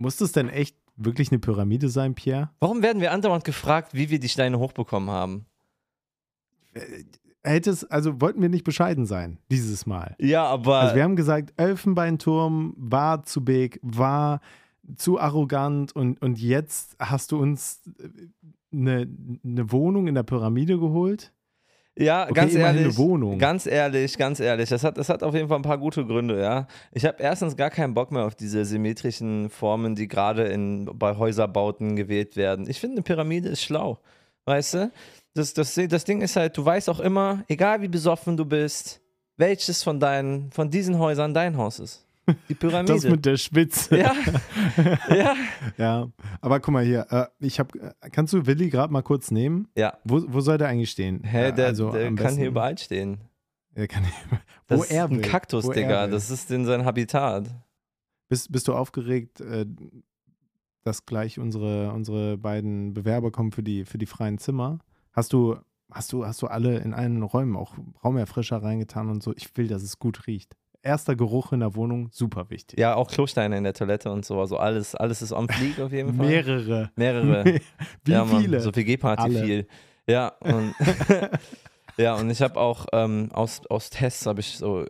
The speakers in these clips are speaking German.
Muss das denn echt wirklich eine Pyramide sein, Pierre? Warum werden wir andauernd gefragt, wie wir die Steine hochbekommen haben? Äh, Hätte es, also wollten wir nicht bescheiden sein, dieses Mal. Ja, aber. Also wir haben gesagt, Elfenbeinturm war zu big, war zu arrogant und, und jetzt hast du uns eine, eine Wohnung in der Pyramide geholt? Ja, Okay, ganz ehrlich. eine Wohnung. Ganz ehrlich, ganz ehrlich. Das hat, das hat auf jeden Fall ein paar gute Gründe, ja. Ich habe erstens gar keinen Bock mehr auf diese symmetrischen Formen, die gerade in, bei Häuserbauten gewählt werden. Ich finde, eine Pyramide ist schlau. Weißt du? Das, das, das Ding ist halt, du weißt auch immer, egal wie besoffen du bist, welches von deinen, von diesen Häusern dein Haus ist. Die Pyramide. Das mit der Spitze. ja. ja. Ja, aber guck mal hier, äh, ich hab, äh, kannst du Willi gerade mal kurz nehmen? Ja. Wo, wo soll der eigentlich stehen? Hä, der, also der kann besten- hier überall stehen. Der kann hier, Das wo ist er ein will. Kaktus, wo er Digga. Das ist in sein Habitat. Bist, bist du aufgeregt, äh, dass gleich unsere, unsere beiden Bewerber kommen für die, für die freien Zimmer? Hast du, hast du, hast du alle in allen Räumen auch Raumerfrischer reingetan und so? Ich will, dass es gut riecht. Erster Geruch in der Wohnung, super wichtig. Ja, auch Klosteine in der Toilette und so. Also alles, alles ist on fleek auf jeden Fall. Mehrere. Mehrere. Wie ja, Mann, viele? So WG-Party Alle. viel. Ja, und, ja, und ich habe auch ähm, aus, aus Tests habe ich so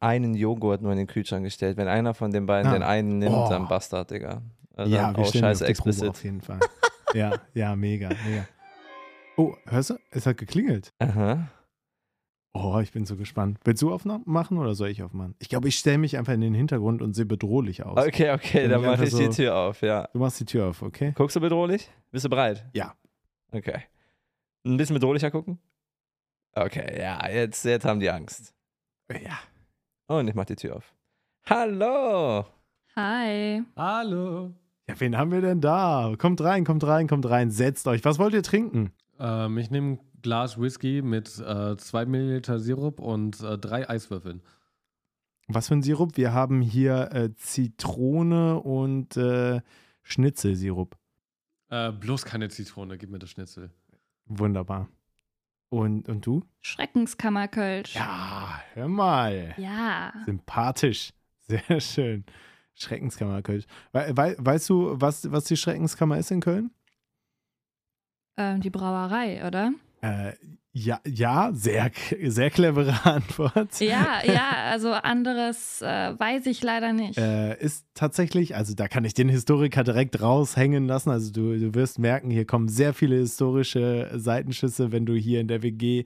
einen Joghurt nur in den Kühlschrank gestellt. Wenn einer von den beiden Ah. den einen nimmt, Oh. dann Bastard, Digga. Also ja, dann wir auf scheiße Probe explicit. auf jeden Fall. ja, ja, mega, mega. Oh, hörst du? Es hat geklingelt. Aha. Oh, ich bin so gespannt. Willst du aufmachen oder soll ich aufmachen? Ich glaube, ich stelle mich einfach in den Hintergrund und sehe bedrohlich aus. Okay, okay, dann ich mache ich die so- Tür auf, ja. Du machst die Tür auf, okay? Guckst du bedrohlich? Bist du bereit? Ja. Okay. Ein bisschen bedrohlicher gucken? Okay, ja, jetzt, jetzt haben die Angst. Ja. Und ich mach die Tür auf. Hallo! Hi. Hallo. Ja, wen haben wir denn da? Kommt rein, kommt rein, kommt rein, setzt euch. Was wollt ihr trinken? Ähm, ich nehme Glas Whisky mit 2 Milliliter Sirup und äh, drei Eiswürfeln. Was für ein Sirup? Wir haben hier äh, Zitrone und äh, Schnitzelsirup. Äh, bloß keine Zitrone, gib mir das Schnitzel. Wunderbar. Und, und du? Schreckenskammerkölsch. Ja, hör mal. Ja. Sympathisch. Sehr schön. Schreckenskammer Köln. We wei weißt du, was, was die Schreckenskammer ist in Köln? Ähm, die Brauerei, oder? Äh, ja, ja, sehr, sehr clevere Antwort. Ja, ja, also anderes äh, weiß ich leider nicht. Äh, ist tatsächlich, also da kann ich den Historiker direkt raushängen lassen. Also du, du wirst merken, hier kommen sehr viele historische Seitenschüsse, wenn du hier in der WG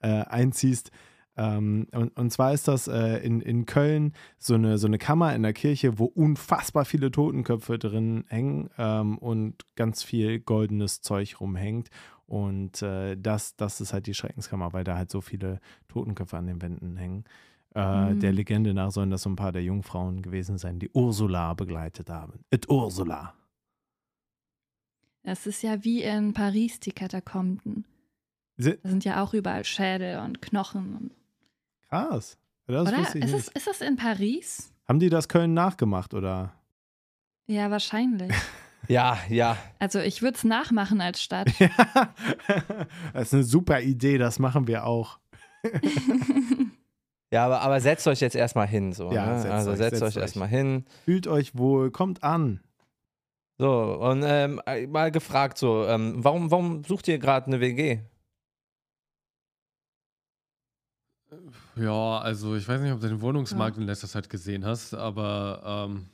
äh, einziehst. Ähm, und, und zwar ist das äh, in, in Köln so eine, so eine Kammer in der Kirche, wo unfassbar viele Totenköpfe drin hängen ähm, und ganz viel goldenes Zeug rumhängt. Und äh, das, das ist halt die Schreckenskammer, weil da halt so viele Totenköpfe an den Wänden hängen. Äh, Mhm. Der Legende nach sollen das so ein paar der Jungfrauen gewesen sein, die Ursula begleitet haben. Et Ursula. Das ist ja wie in Paris die Katakomben. Da sind ja auch überall Schädel und Knochen. Und, Krass. Das oder? Ist es, ist das in Paris? Haben die das Köln nachgemacht oder? Ja, wahrscheinlich. Ja, ja. Also ich würde es nachmachen als Stadt. Ja, das ist eine super Idee, das machen wir auch. Ja, aber, aber setzt euch jetzt erstmal hin. So, Ja, ne? setzt also euch, setzt, setzt euch euch. erstmal hin. Fühlt euch wohl, kommt an. So, und ähm, mal gefragt so, ähm, warum, warum sucht ihr gerade eine WG? Ja, also ich weiß nicht, ob du den Wohnungsmarkt in letzter Zeit gesehen hast, aber ähm,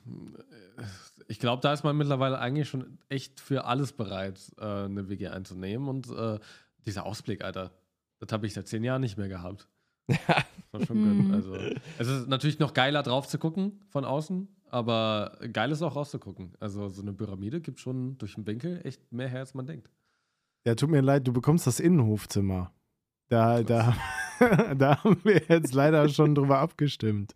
ich glaube, da ist man mittlerweile eigentlich schon echt für alles bereit, äh, eine WG einzunehmen. Und äh, dieser Ausblick, Alter, das habe ich seit zehn Jahren nicht mehr gehabt. War schon Mhm. gut. Also, es ist natürlich noch geiler drauf zu gucken von außen, aber geil ist auch rauszugucken. Also so eine Pyramide gibt schon durch den Winkel echt mehr her, als man denkt. Ja, tut mir leid, du bekommst das Innenhofzimmer. Da, da, da haben wir jetzt leider schon drüber abgestimmt.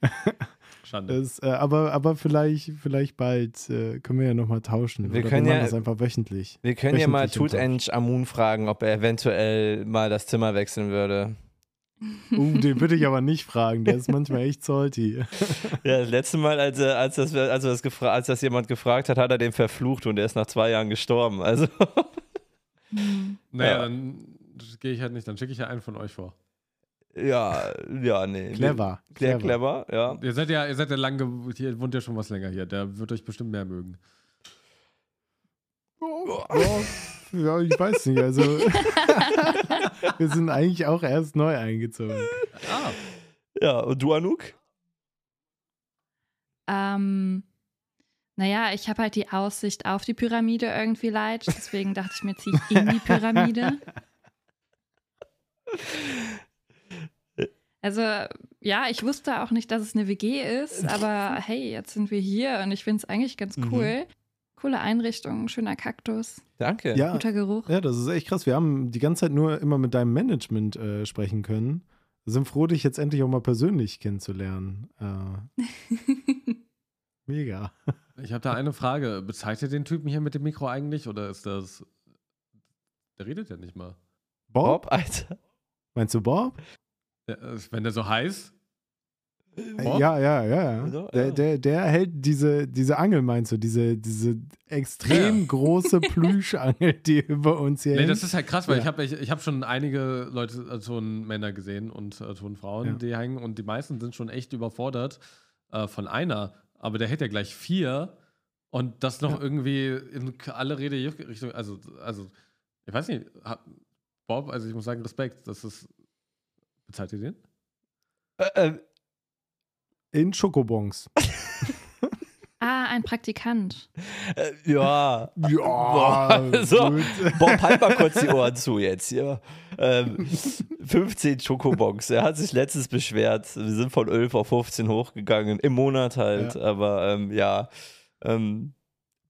Schande. Das, äh, aber, aber vielleicht, vielleicht bald äh, können wir ja nochmal tauschen. Wir Oder können machen ja- das einfach wöchentlich. Wir können ja mal Wöchentlich Tutanch Amun fragen, ob er eventuell mal das Zimmer wechseln würde. Uh, den würde ich aber nicht fragen. Der ist manchmal echt salty. Ja, das letzte Mal, als, er- als, das, als, das gefra- als das jemand gefragt hat, hat er den verflucht und er ist nach zwei Jahren gestorben. Also. Naja, Ja. dann gehe ich halt nicht, dann schicke ich ja einen von euch vor. Ja, ja, nee. Clever. Clever, clever, ja. Ihr seid ja, ihr seid ja lange, hier wohnt ja schon was länger hier. Der wird euch bestimmt mehr mögen. Ja, ja, ich weiß nicht. Also, wir sind eigentlich auch erst neu eingezogen. Ah, Ja, und du, Anouk? Ähm, naja, ich habe halt die Aussicht auf die Pyramide irgendwie leid. Deswegen dachte ich mir, ziehe ich in die Pyramide. Also, ja, ich wusste auch nicht, dass es eine WG ist, aber hey, jetzt sind wir hier und ich finde es eigentlich ganz Mhm. cool. Coole Einrichtung, schöner Kaktus, Danke. Ja, guter Geruch. ja, das ist echt krass. Wir haben die ganze Zeit nur immer mit deinem Management äh, sprechen können. Wir sind froh, dich jetzt endlich auch mal persönlich kennenzulernen. Äh, mega. ich habe da eine Frage. Bezahlt ihr den Typen hier mit dem Mikro eigentlich oder ist das. Der redet ja nicht mal. Bob? Bob, Alter. Meinst du Bob? Äh, wenn der so heißt. Äh, Bob? Ja, ja, ja, ja. Ja, Der, ja. der, der hält diese, diese Angel, meinst du? Diese, diese extrem große Plüschangel, die über uns hier Nee, hängt. das ist halt krass, weil Ja. ich habe ich, ich hab schon einige Leute, äh, Tonmänner gesehen und äh, Tonfrauen, Ja. die hängen und die meisten sind schon echt überfordert äh, von einer. Aber der hätte ja gleich vier und das noch Ja. irgendwie in alle Rede also, also, ich weiß nicht, Bob, also ich muss sagen, Respekt, das ist. Bezahlt ihr den? Äh, äh, In Schokobons. Ah, ein Praktikant. äh, ja. Ja, Boah, so. Bob, halt mal kurz die Ohren zu jetzt hier. Ähm, 15 Schokobons. Er hat sich letztens beschwert. Wir sind von 11 auf 15 hochgegangen. Im Monat halt. Ja. Aber ähm, ja. Ähm,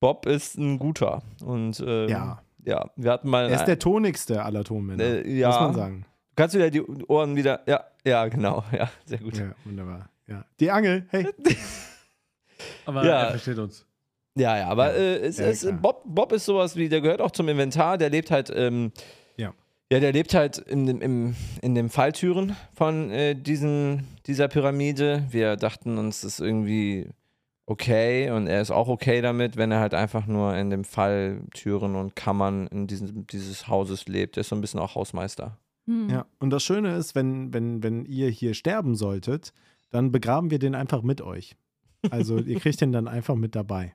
Bob ist ein guter. Und ähm, Ja. ja, wir hatten mal. Er ist der tonigste aller Tonmänner. Äh, ja. Muss man sagen. Kannst du wieder die Ohren wieder. Ja, ja, genau. Ja, sehr gut. Ja, wunderbar. Ja. Die Angel, hey. Aber Ja. er versteht uns. Ja, ja, aber Ja, äh, es, ja, es. Bob, Bob ist sowas wie, der gehört auch zum Inventar, der lebt halt, ähm, Ja. ja, der lebt halt in dem, im, in dem Falltüren von äh, diesen, dieser Pyramide. Wir dachten uns, das ist irgendwie okay und er ist auch okay damit, wenn er halt einfach nur in dem Falltüren und Kammern in diesem, dieses Hauses lebt. Er ist so ein bisschen auch Hausmeister. Hm. Ja. Und das Schöne ist, wenn, wenn, wenn ihr hier sterben solltet, dann begraben wir den einfach mit euch. Also ihr kriegt den dann einfach mit dabei.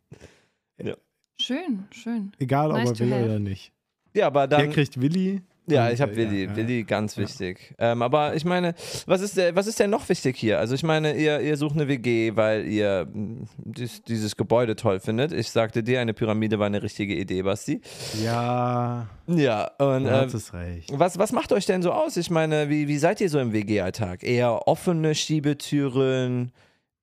Schön, schön. Egal, Nice ob er will have. oder nicht. Ja, aber Der dann. kriegt Willi. Ja, Und, ich habe äh, Willi. ja. Willi, ganz Ja. wichtig. Ähm, aber ich meine, was ist, der, was ist denn noch wichtig hier? Also ich meine, ihr, ihr sucht eine WG, weil ihr mh, dies, dieses Gebäude toll findet. Ich sagte dir, eine Pyramide war eine richtige Idee, Basti. Ja, Ja, und du äh, recht. was, was macht euch denn so aus? Ich meine, wie, wie seid ihr so im WG-Alltag? Eher offene Schiebetüren?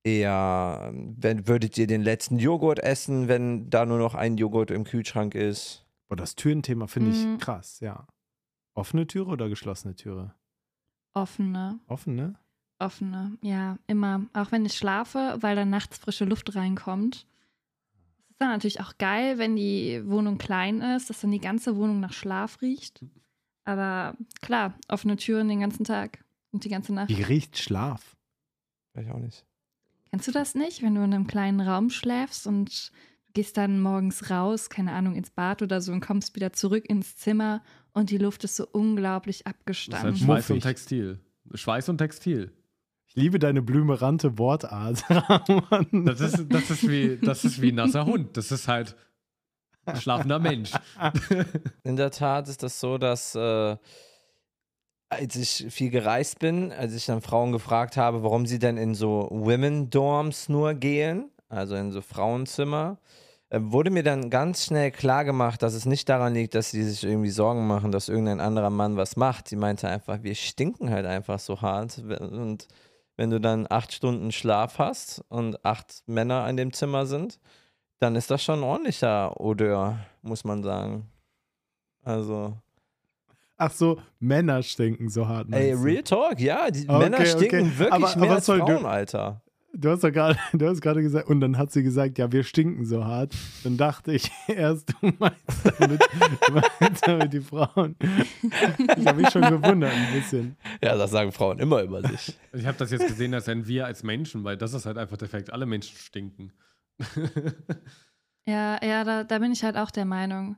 Eher, wenn, würdet ihr den letzten Joghurt essen, wenn da nur noch ein Joghurt im Kühlschrank ist? Boah, das Türenthema finde ich Mhm. krass, ja. Offene Türe oder geschlossene Türe? Offene, Offen, ne? offene, ja, immer. Auch wenn ich schlafe, weil dann nachts frische Luft reinkommt. Es ist dann natürlich auch geil, wenn die Wohnung klein ist, dass dann die ganze Wohnung nach Schlaf riecht. Aber klar, offene Türen den ganzen Tag und die ganze Nacht. Wie riecht Schlaf? Weiß ich auch nicht. Kennst du das nicht, wenn du in einem kleinen Raum schläfst und du gehst dann morgens raus, keine Ahnung, ins Bad oder so und kommst wieder zurück ins Zimmer und die Luft ist so unglaublich Das ist halt abgestanden. Schweiß und. Textil. Schweiß und Textil. Ich liebe deine blümerante Wortart. Das ist, das ist, wie, das ist wie ein nasser Hund. Das ist halt ein schlafender Mensch. In der Tat ist das so, dass äh, als ich viel gereist bin, als ich dann Frauen gefragt habe, warum sie denn in so Women Dorms nur gehen, also in so Frauenzimmer, äh, wurde mir dann ganz schnell klar gemacht, dass es nicht daran liegt, dass sie sich irgendwie Sorgen machen, dass irgendein anderer Mann was macht. Sie meinte einfach, wir stinken halt einfach so hart und wenn du dann acht Stunden Schlaf hast und acht Männer in dem Zimmer sind, dann ist das schon ein ordentlicher Odeur, muss man sagen. Also, Ach so, Männer stinken so hart. ey? Real Talk, ja, die Okay, Männer stinken okay. wirklich Aber- mehr aber als Frauen, Alter. Du hast doch gerade, du hast gerade gesagt, und dann hat sie gesagt, ja, wir stinken so hart. Dann dachte ich erst, du meinst damit, meinst damit die Frauen. Ich habe mich schon gewundert ein bisschen. Ja, das sagen Frauen immer über sich. Ich habe das jetzt gesehen als ein Wir als Menschen, weil das ist halt einfach der Fakt. Alle Menschen stinken. Ja, ja, da, da bin ich halt auch der Meinung.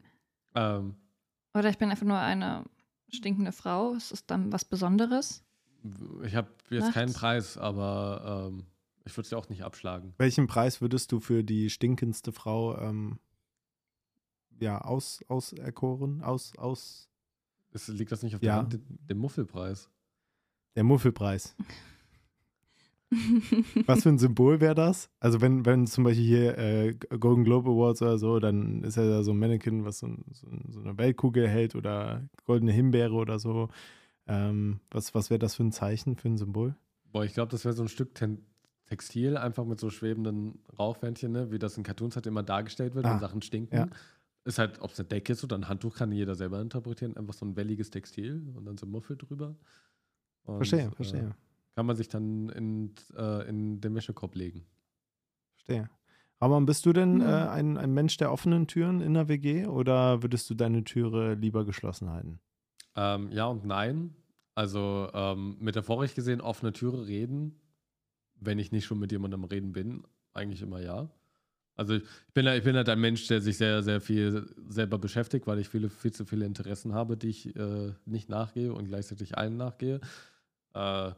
ähm, Oder ich bin einfach nur eine stinkende Frau. Es ist dann was Besonderes. Ich habe jetzt Nachts? keinen Preis, aber ähm, ich würde sie auch nicht abschlagen. Welchen Preis würdest du für die stinkendste Frau ähm, ja, aus, auserkoren? Aus, aus Ist, liegt das nicht auf Ja. der Hand, den, den Muffelpreis? der Muffelpreis. Was für ein Symbol wäre das? Also wenn, wenn zum Beispiel hier äh, Golden Globe Awards oder so, dann ist ja da so ein Mannequin, was so, so, so eine Weltkugel hält oder goldene Himbeere oder so. Ähm, was was wäre das für ein Zeichen, für ein Symbol? Boah, ich glaube, das wäre so ein Stück Ten Textil, einfach mit so schwebenden Rauchwändchen, ne? wie das in Cartoons halt immer dargestellt wird, Ah, wenn Sachen stinken. ja. Ist halt, ob es eine Decke ist oder ein Handtuch, kann jeder selber interpretieren. Einfach so ein welliges Textil und dann so ein Muffel drüber. Und, Verstehe, äh, verstehe, kann man sich dann in, äh, in den Wäschekorb legen. verstehe. Ramon, bist du denn Hm. äh, ein, ein Mensch der offenen Türen in der WG oder würdest du deine Türe lieber geschlossen halten? Ähm, ja und nein. Also ähm, metaphorisch gesehen offene Türe reden, wenn ich nicht schon mit jemandem reden bin, eigentlich immer ja. Also ich bin, ich bin halt ein Mensch, der sich sehr, sehr viel selber beschäftigt, weil ich viele, viel zu viele Interessen habe, die ich äh, nicht nachgehe und gleichzeitig allen nachgehe. Äh,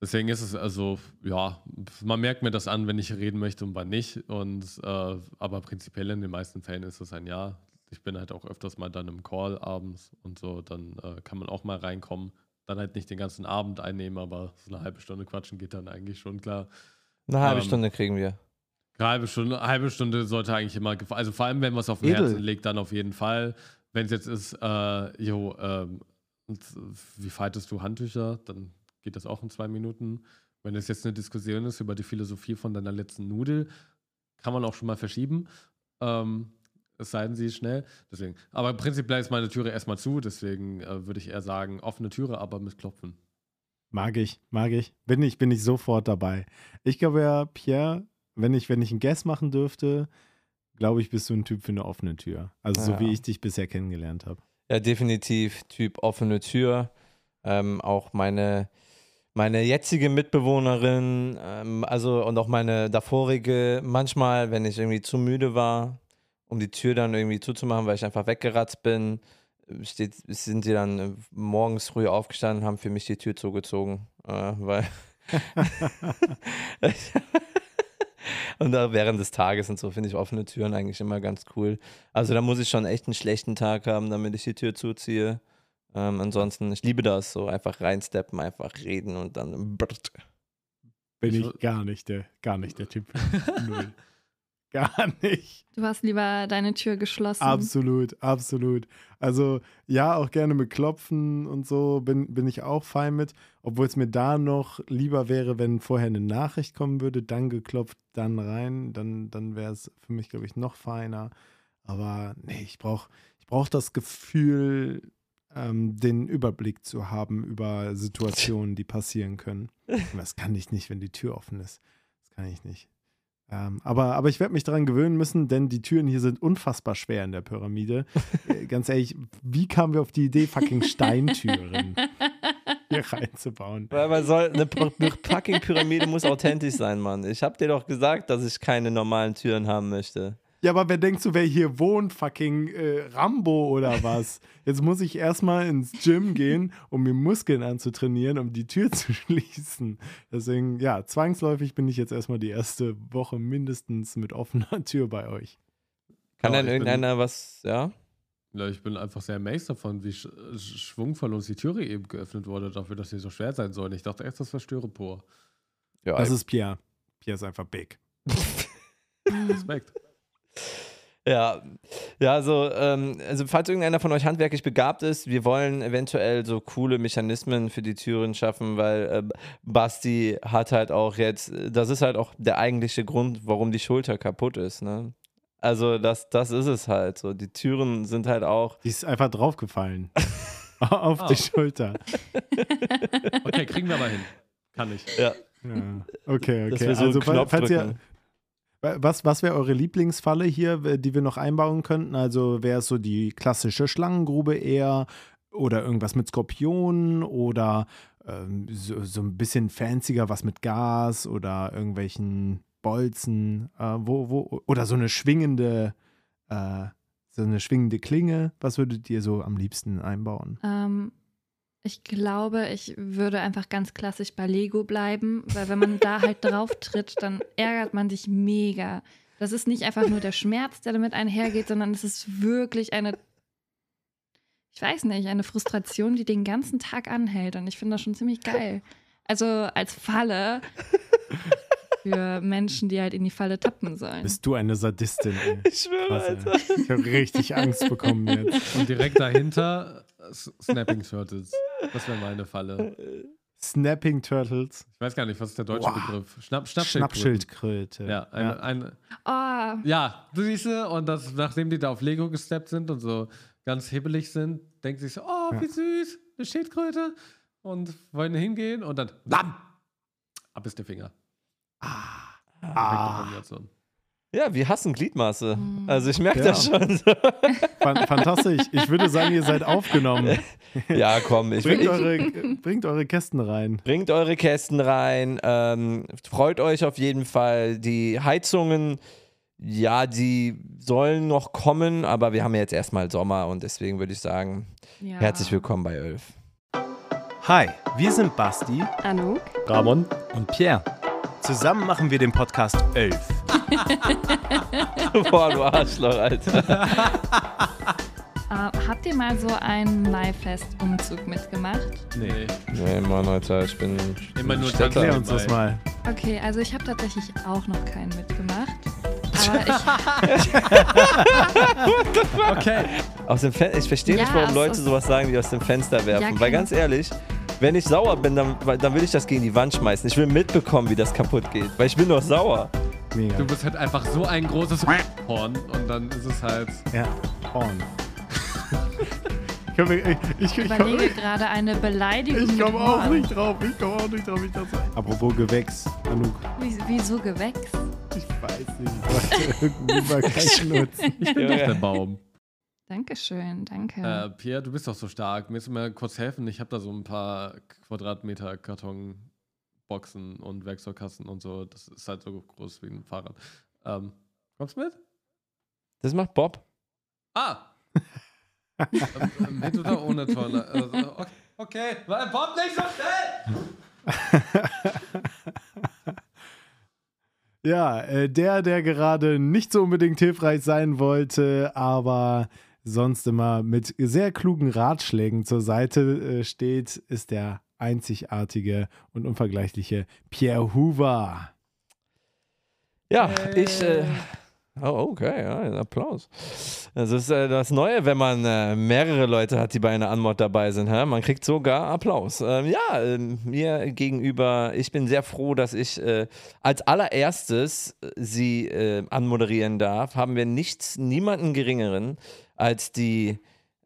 deswegen ist es also, ja, man merkt mir das an, wenn ich reden möchte und wann nicht. Und äh, aber prinzipiell in den meisten Fällen ist es ein Ja. Ich bin halt auch öfters mal dann im Call abends und so, dann äh, kann man auch mal reinkommen. Dann halt nicht den ganzen Abend einnehmen, aber so eine halbe Stunde quatschen geht dann eigentlich schon klar. Eine halbe Ähm, Stunde kriegen wir. Eine halbe Stunde, eine halbe Stunde sollte eigentlich immer, also vor allem, wenn was auf dem Edel. Herzen liegt, dann auf jeden Fall. Wenn es jetzt ist, äh, jo, ähm, äh, wie faltest du Handtücher, dann geht das auch in zwei Minuten. Wenn es jetzt eine Diskussion ist über die Philosophie von deiner letzten Nudel, kann man auch schon mal verschieben. Ähm, es sei denn, sie ist schnell. Deswegen. Aber prinzipiell ist meine Türe erstmal zu, deswegen äh, würde ich eher sagen, offene Türe, aber mit Klopfen. Mag ich, mag ich. Bin ich, bin ich sofort dabei. Ich glaube ja, Pierre, wenn ich, wenn ich einen Guess machen dürfte, glaube ich, bist du ein Typ für eine offene Tür. Also so Ja. wie ich dich bisher kennengelernt habe. Ja, definitiv Typ offene Tür. Ähm, auch meine, meine jetzige Mitbewohnerin, ähm, also und auch meine davorige, manchmal, wenn ich irgendwie zu müde war, um die Tür dann irgendwie zuzumachen, weil ich einfach weggeratzt bin, steht, sind die dann morgens früh aufgestanden, haben für mich die Tür zugezogen, äh, weil und da während des Tages und so finde ich offene Türen eigentlich immer ganz cool. Also da muss ich schon echt einen schlechten Tag haben, damit ich die Tür zuziehe. Ähm, ansonsten, ich liebe das, so einfach reinsteppen, einfach reden und dann brrt. Bin Ich gar nicht der, gar nicht der Typ. Null. Gar nicht. Du hast lieber deine Tür geschlossen. Absolut, absolut. Also ja, auch gerne mit Klopfen und so bin, bin ich auch fein mit. Obwohl es mir da noch lieber wäre, wenn vorher eine Nachricht kommen würde, dann geklopft, dann rein, dann, dann wäre es für mich, glaube ich, noch feiner. Aber nee, ich brauche ich brauch das Gefühl, ähm, den Überblick zu haben über Situationen, die passieren können. Und das kann ich nicht, wenn die Tür offen ist. Das kann ich nicht. Ähm, aber, aber ich werde mich daran gewöhnen müssen, denn die Türen hier sind unfassbar schwer in der Pyramide. Äh, Ganz ehrlich, wie kamen wir auf die Idee, fucking Steintüren hier reinzubauen? Weil man soll, eine fucking Pyramide muss authentisch sein, Mann. Ich habe dir doch gesagt, dass ich keine normalen Türen haben möchte. Ja, aber wer denkst du, wer hier wohnt? Fucking äh, Rambo oder was? Jetzt muss ich erstmal ins Gym gehen, um mir Muskeln anzutrainieren, um die Tür zu schließen. Deswegen, ja, zwangsläufig bin ich jetzt erstmal die erste Woche mindestens mit offener Tür bei euch. Kann denn ich bin- irgendeiner was, ja? Ja, ich bin einfach sehr amazed davon, wie sch uns die Türe eben geöffnet wurde, dafür, dass sie so schwer sein soll. Ich dachte erst, das wäre Styropor. Ja, Das ist Pierre. Pierre ist einfach big. Respekt. Ja, ja, also, ähm, also falls irgendeiner von euch handwerklich begabt ist, wir wollen eventuell so coole Mechanismen für die Türen schaffen, weil äh, Basti hat halt auch jetzt, das ist halt auch der eigentliche Grund, warum die Schulter kaputt ist, ne? Also das, das ist es halt so. Die Türen sind halt auch, Die ist einfach draufgefallen. Auf Ah. die Schulter. Okay, kriegen wir mal hin. Kann ich. ja, Ja. Okay, dass okay. wir so also, einen Knopf falls ihr, drücken. Was, was wäre eure Lieblingsfalle hier, die wir noch einbauen könnten? Also wäre es so die klassische Schlangengrube eher oder irgendwas mit Skorpionen oder ähm, so, so ein bisschen fancier was mit Gas oder irgendwelchen Bolzen, äh, wo, wo, oder so eine schwingende, äh, so eine schwingende Klinge. Was würdet ihr so am liebsten einbauen? Ähm, Ich glaube, ich würde einfach ganz klassisch bei Lego bleiben, weil wenn man da halt drauf tritt, dann ärgert man sich mega. Das ist nicht einfach nur der Schmerz, der damit einhergeht, sondern es ist wirklich eine, ich weiß nicht, eine Frustration, die den ganzen Tag anhält. Und ich finde das schon ziemlich geil. Also als Falle für Menschen, die halt in die Falle tappen sollen. Bist du eine Sadistin? Ey. Ich schwöre. Alter. Ich habe richtig Angst bekommen jetzt. Und direkt dahinter Snapping Turtles. Das wäre meine Falle. Snapping Turtles, Ich weiß gar nicht, was ist der deutsche Wow. Begriff? Schnapp. Schnappschildkröte. Ja, eine, eine, Oh, ja, du siehst du, und das, nachdem die da auf Lego gesteppt sind und so ganz hibbelig sind, denkt sich so, oh, wie Ja. süß, eine Schildkröte. Und wollen hingehen und dann, blam, ab ist der Finger. Ah, Kombination. Ja, wir hassen Gliedmaße. Mm. Also ich merke Ja. das schon. fan- fantastisch. Ich würde sagen, ihr seid aufgenommen. ja, komm, ich, Bringt ich, eure, bringt eure Kästen rein. bringt eure Kästen rein. Ähm, freut euch auf jeden Fall. Die Heizungen, ja, die sollen noch kommen, aber wir haben ja jetzt erstmal Sommer und deswegen würde ich sagen, ja. herzlich willkommen bei Ölf. Hi, wir sind Basti Anouk? Ramon? und Pierre. Zusammen machen wir den Podcast 11. Boah, du Arschloch, Alter. Äh, habt ihr mal so einen Maifest-Umzug mitgemacht? Nee. Nee, Mann, Alter, ich bin Immer nur Städter. Erklär uns das mal. Okay, also ich habe tatsächlich auch noch keinen mitgemacht. Aber ich, Okay. Aus dem Fen ich verstehe Ja, nicht, warum Leute sowas sagen, die aus dem Fenster werfen. Ja, Weil ganz ehrlich, wenn ich sauer bin, dann, dann will ich das gegen die Wand schmeißen. Ich will mitbekommen, wie das kaputt geht. Weil ich bin doch sauer. Mega. Du bist halt einfach so ein großes Horn und dann ist es halt. Ja, Horn. Ich, ich, ich, ich, überlege gerade eine Beleidigung. ich komme auch Horn. nicht drauf. Ich komme auch nicht drauf. Ich dachte, apropos Gewächs, Anouk. Wie, wieso Gewächs? Ich weiß nicht. Ich wollte irgendeinen Übergang nutzen. Ich bin doch der Baum. Dankeschön, danke. Äh, Pierre, du bist doch so stark. Mir mal kurz helfen. Ich habe da so ein paar Quadratmeter Kartonboxen und Werkzeugkasten und so. Das ist halt so groß wie ein Fahrrad. Ähm, kommst du mit? Das macht Bob. Ah! ähm, mit oder ohne Tonne? Also, okay, okay. Weil Bob nicht so schnell! Ja, äh, der, der gerade nicht so unbedingt hilfreich sein wollte, aber sonst immer mit sehr klugen Ratschlägen zur Seite äh, steht, ist der einzigartige und unvergleichliche Pierre Hoover. Ja, ich. Äh, oh, okay, ja, ein Applaus. Das ist äh, das Neue, wenn man äh, mehrere Leute hat, die bei einer Anmod dabei sind. Hä? Man kriegt sogar Applaus. Ähm, ja, ähm, mir gegenüber, ich bin sehr froh, dass ich äh, als allererstes äh, sie äh, anmoderieren darf. Haben wir nichts, niemanden geringeren als die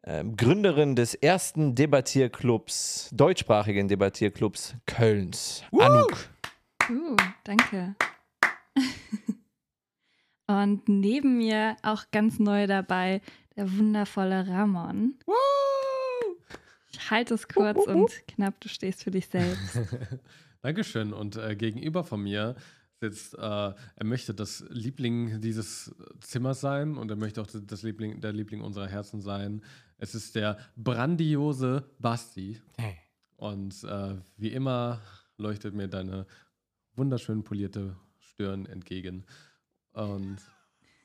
Gründerin des ersten Debattierclubs, deutschsprachigen Debattierclubs Kölns, Anouk. Uh, danke. Und neben mir auch ganz neu dabei der wundervolle Ramon. Ich halte es kurz und knapp, du stehst für dich selbst. Dankeschön. Und äh, gegenüber von mir sitzt, äh, er möchte das Liebling dieses Zimmers sein und er möchte auch das Liebling, der Liebling unserer Herzen sein. Es ist der brandiose Basti. Und äh, wie immer leuchtet mir deine wunderschön polierte Stirn entgegen. Und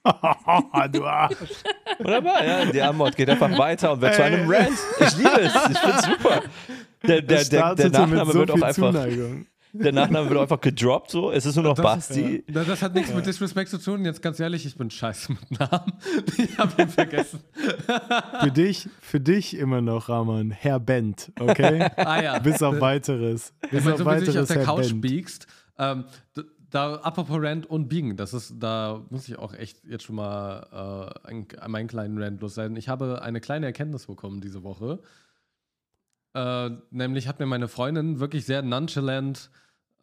du Arsch. Wunderbar, ja. Die Anmod geht einfach weiter und wird zu einem. Rant. Ich liebe es. Ich finde es super. Der, der, der, der Nachname so wird auch einfach. Zuneigung. Der Nachname wird einfach gedroppt so. Es ist nur noch Das- Basti. das, das hat nichts mit Disrespect zu tun. Jetzt ganz ehrlich, ich bin scheiße mit Namen. Ich habe ihn vergessen. Für dich, für dich immer noch, Ramon, Herr Bent, okay? Ah ja. Bis auf weiteres. Ich Bis meine, auf so wie du dich auf weiteres, der Herr Couch Bent. biegst, ähm, da apropos Rant und Biegen, das ist, da muss ich auch echt jetzt schon mal äh, ein, meinen kleinen Rant loswerden. Ich habe eine kleine Erkenntnis bekommen diese Woche. Äh, nämlich hat mir meine Freundin wirklich sehr nonchalant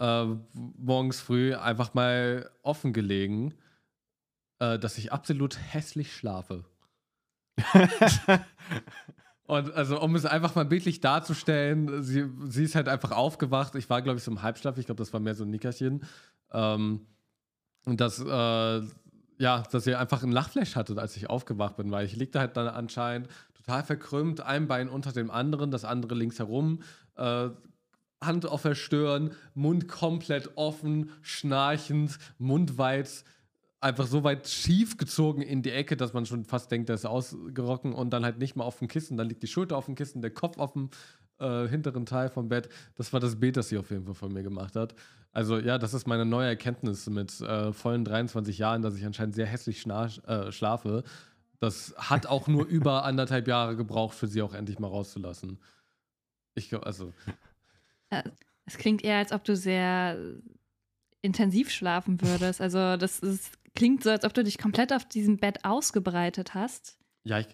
äh, morgens früh einfach mal offen gelegen, äh, dass ich absolut hässlich schlafe. Und also, um es einfach mal bildlich darzustellen, sie, sie ist halt einfach aufgewacht. Ich war, glaube ich, so im Halbschlaf. Ich glaube, das war mehr so ein Nickerchen. Ähm, und dass, äh, ja, dass sie einfach einen Lachflash hatte, als ich aufgewacht bin, weil ich liegte halt dann anscheinend total total verkrümmt, ein Bein unter dem anderen, das andere links herum, äh, Hand auf der Stirn, Mund komplett offen, schnarchend, Mund weit, einfach so weit schief gezogen in die Ecke, dass man schon fast denkt, der ist ausgerocken und dann halt nicht mal auf dem Kissen. Dann liegt die Schulter auf dem Kissen, der Kopf auf dem äh, hinteren Teil vom Bett. Das war das Bild, das sie auf jeden Fall von mir gemacht hat. Also ja, das ist meine neue Erkenntnis mit äh, vollen 23 Jahren, dass ich anscheinend sehr hässlich äh, schlafe. Das hat auch nur über anderthalb Jahre gebraucht, für sie auch endlich mal rauszulassen. Ich glaube, also. Es klingt eher, als ob du sehr intensiv schlafen würdest. Also das ist, klingt so, als ob du dich komplett auf diesem Bett ausgebreitet hast. Ja, ich,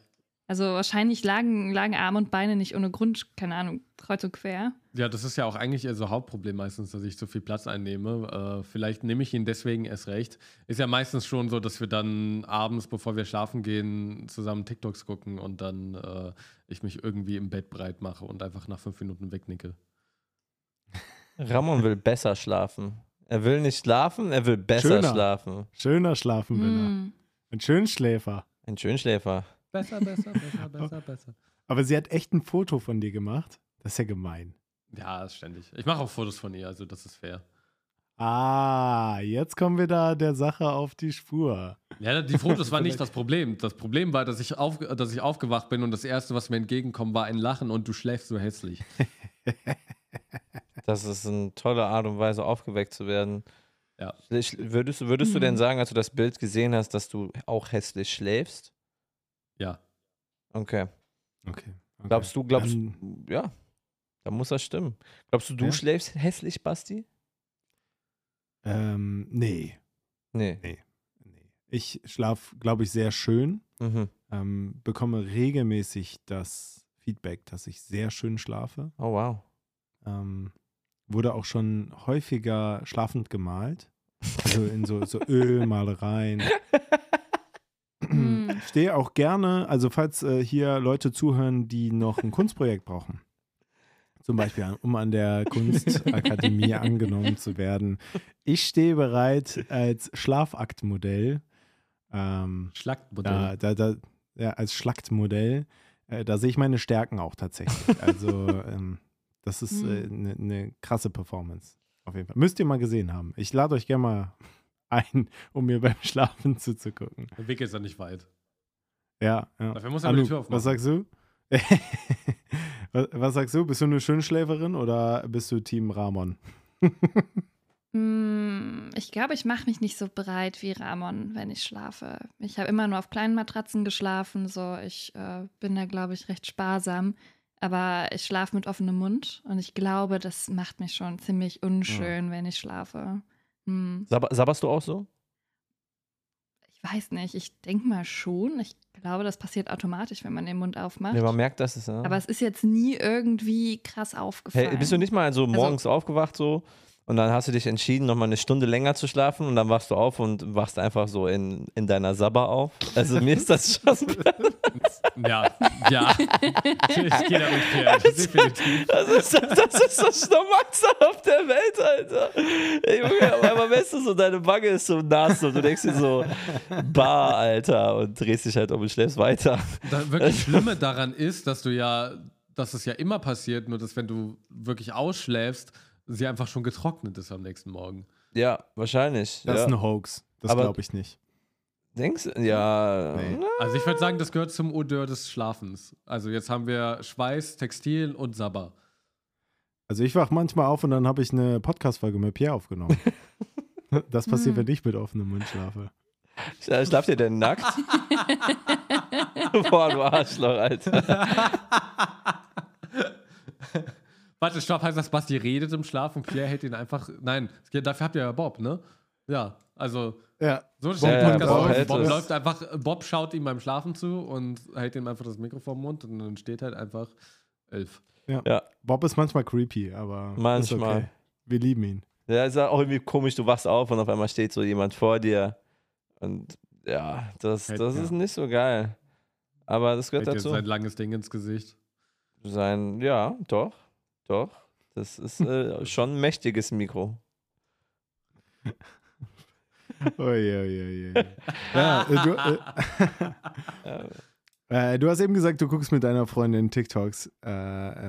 Also wahrscheinlich lagen, lagen Arme und Beine nicht ohne Grund, keine Ahnung, kreuz und quer. ja, das ist ja auch eigentlich eher so Hauptproblem meistens, dass ich zu viel Platz einnehme. Äh, vielleicht nehme ich ihn deswegen erst recht. Ist ja meistens schon so, dass wir dann abends, bevor wir schlafen gehen, zusammen TikToks gucken und dann äh, ich mich irgendwie im Bett breit mache und einfach nach fünf Minuten wegnicke. Ramon will besser schlafen. Er will nicht schlafen, er will besser Schöner. schlafen. Schöner Schlafenwinner. Hm. Ein Schönschläfer. Ein Schönschläfer. Besser, besser, besser, besser, besser. Aber sie hat echt ein Foto von dir gemacht. Das ist ja gemein. Ja, ist ständig. Ich mache auch Fotos von ihr, also das ist fair. Ah, jetzt kommen wir da der Sache auf die Spur. Ja, die Fotos waren nicht das Problem. Das Problem war, dass ich, auf, dass ich aufgewacht bin und das Erste, was mir entgegenkommt, war ein Lachen und du schläfst so hässlich. Das ist eine tolle Art und Weise, aufgeweckt zu werden. Ja. Ich, würdest würdest du denn Mhm. sagen, als du das Bild gesehen hast, dass du auch hässlich schläfst? Ja. Okay. Okay. okay. Glaubst du, glaubst Dann- ja, da muss das stimmen. Glaubst du, du Ja. schläfst hässlich, Basti? Ähm, nee. Nee. nee. Ich schlafe, glaube ich, sehr schön. Mhm. Ähm, bekomme regelmäßig das Feedback, dass ich sehr schön schlafe. Oh, wow. Ähm, wurde auch schon häufiger schlafend gemalt. Also in so, so Ölmalereien. Hm. Stehe auch gerne, also falls äh, hier Leute zuhören, die noch ein Kunstprojekt brauchen. Zum Beispiel, an- um an der Kunstakademie angenommen zu werden. Ich stehe bereit als Schlafaktmodell. Ähm, Schlachtmodell. da, da, da, ja, als Schlaktmodell. Äh, da sehe ich meine Stärken auch tatsächlich. Also, ähm, das ist eine Hm. ne, ne krasse Performance. Auf jeden Fall. Müsst ihr mal gesehen haben. Ich lade euch gerne mal ein, um mir beim Schlafen zuzugucken. Der Weg ist ja nicht weit. Ja, ja. Dafür muss er die Tür aufmachen. was sagst du? was, was sagst du? Bist du eine Schönschläferin oder bist du Team Ramon? Hm, Ich glaube, ich mache mich nicht so breit wie Ramon, wenn ich schlafe. Ich habe immer nur auf kleinen Matratzen geschlafen, so ich äh, bin da, glaube ich, recht sparsam. Aber ich schlafe mit offenem Mund und ich glaube, das macht mich schon ziemlich unschön, wenn ich schlafe. Hm. Sab sabberst du auch so? Ich weiß nicht, ich denke mal schon. Ich glaube, das passiert automatisch, wenn man den Mund aufmacht. Ja, man merkt, dass es. Ja. Aber es ist jetzt nie irgendwie krass aufgefallen. Hey, bist du nicht mal so morgens aufgewacht so und dann hast du dich entschieden, nochmal eine Stunde länger zu schlafen und dann wachst du auf und wachst einfach so in, in deiner Sabber auf? Also mir ist das schon. Ja, ja. ich gehe da nicht her. Definitiv. Das ist das, ist das Normalste auf der Welt, Alter. Ey, Junge, einmal weißt du so, deine Wange ist so nass und du denkst dir so, Bar, Alter, und drehst dich halt um und schläfst weiter. Das wirklich Schlimme daran ist, dass du ja, dass es ja immer passiert, nur dass wenn du wirklich ausschläfst, sie einfach schon getrocknet ist am nächsten Morgen. Ja, wahrscheinlich. Das ja. ist ein Hoax. Das Aber- glaube ich nicht. Denkst du? Ja. Nee. Also ich würde sagen, das gehört zum Odeur des Schlafens. Also jetzt haben wir Schweiß, Textil und Sabber. Also ich wach manchmal auf und dann habe ich eine Podcast-Folge mit Pierre aufgenommen. das passiert, Hm. wenn ich mit offenem Mund schlafe. Sch- Schlaft ihr denn nackt? Boah, du Arschloch, Alter. Warte, stopp, heißt das, Basti redet im Schlaf und Pierre hält ihn einfach. Nein, dafür habt ihr ja Bob, ne? Ja, also Ja, so steht Ja, ja, Podcast Bob Bob es. läuft einfach, Bob schaut ihm beim Schlafen zu und hält ihm einfach das Mikrofon im Mund und dann steht halt einfach elf. Bob ist manchmal creepy, aber ist Manchmal. okay. Wir lieben ihn. Ja, ist auch irgendwie komisch, du wachst auf und auf einmal steht so jemand vor dir. Und ja, das, Hält- das ja. ist nicht so geil. Aber das gehört Hält dazu. sein langes Ding ins Gesicht. Sein, ja, doch, doch. Das ist äh, schon ein mächtiges Mikro. Ui, ui, ui. ja, äh, du, äh, Ja. Äh, du hast eben gesagt, du guckst mit deiner Freundin TikToks äh,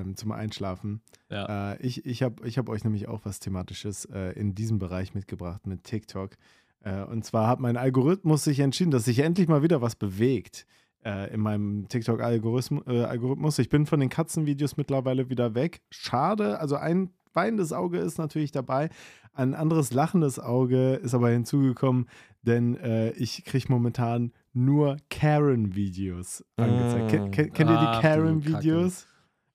ähm, zum Einschlafen. Ja. Äh, ich ich habe ich hab euch nämlich auch was Thematisches äh, in diesem Bereich mitgebracht mit TikTok. Äh, und zwar hat mein Algorithmus sich entschieden, dass sich endlich mal wieder was bewegt äh, in meinem TikTok-Algorithmus. Äh, Algorithmus. Ich bin von den Katzenvideos mittlerweile wieder weg. Schade, also ein weinendes Auge ist natürlich dabei. Ein anderes lachendes Auge ist aber hinzugekommen, denn äh, ich kriege momentan nur Karen-Videos angezeigt. Ken, ken, kennt ihr Ach, die Karen-Videos?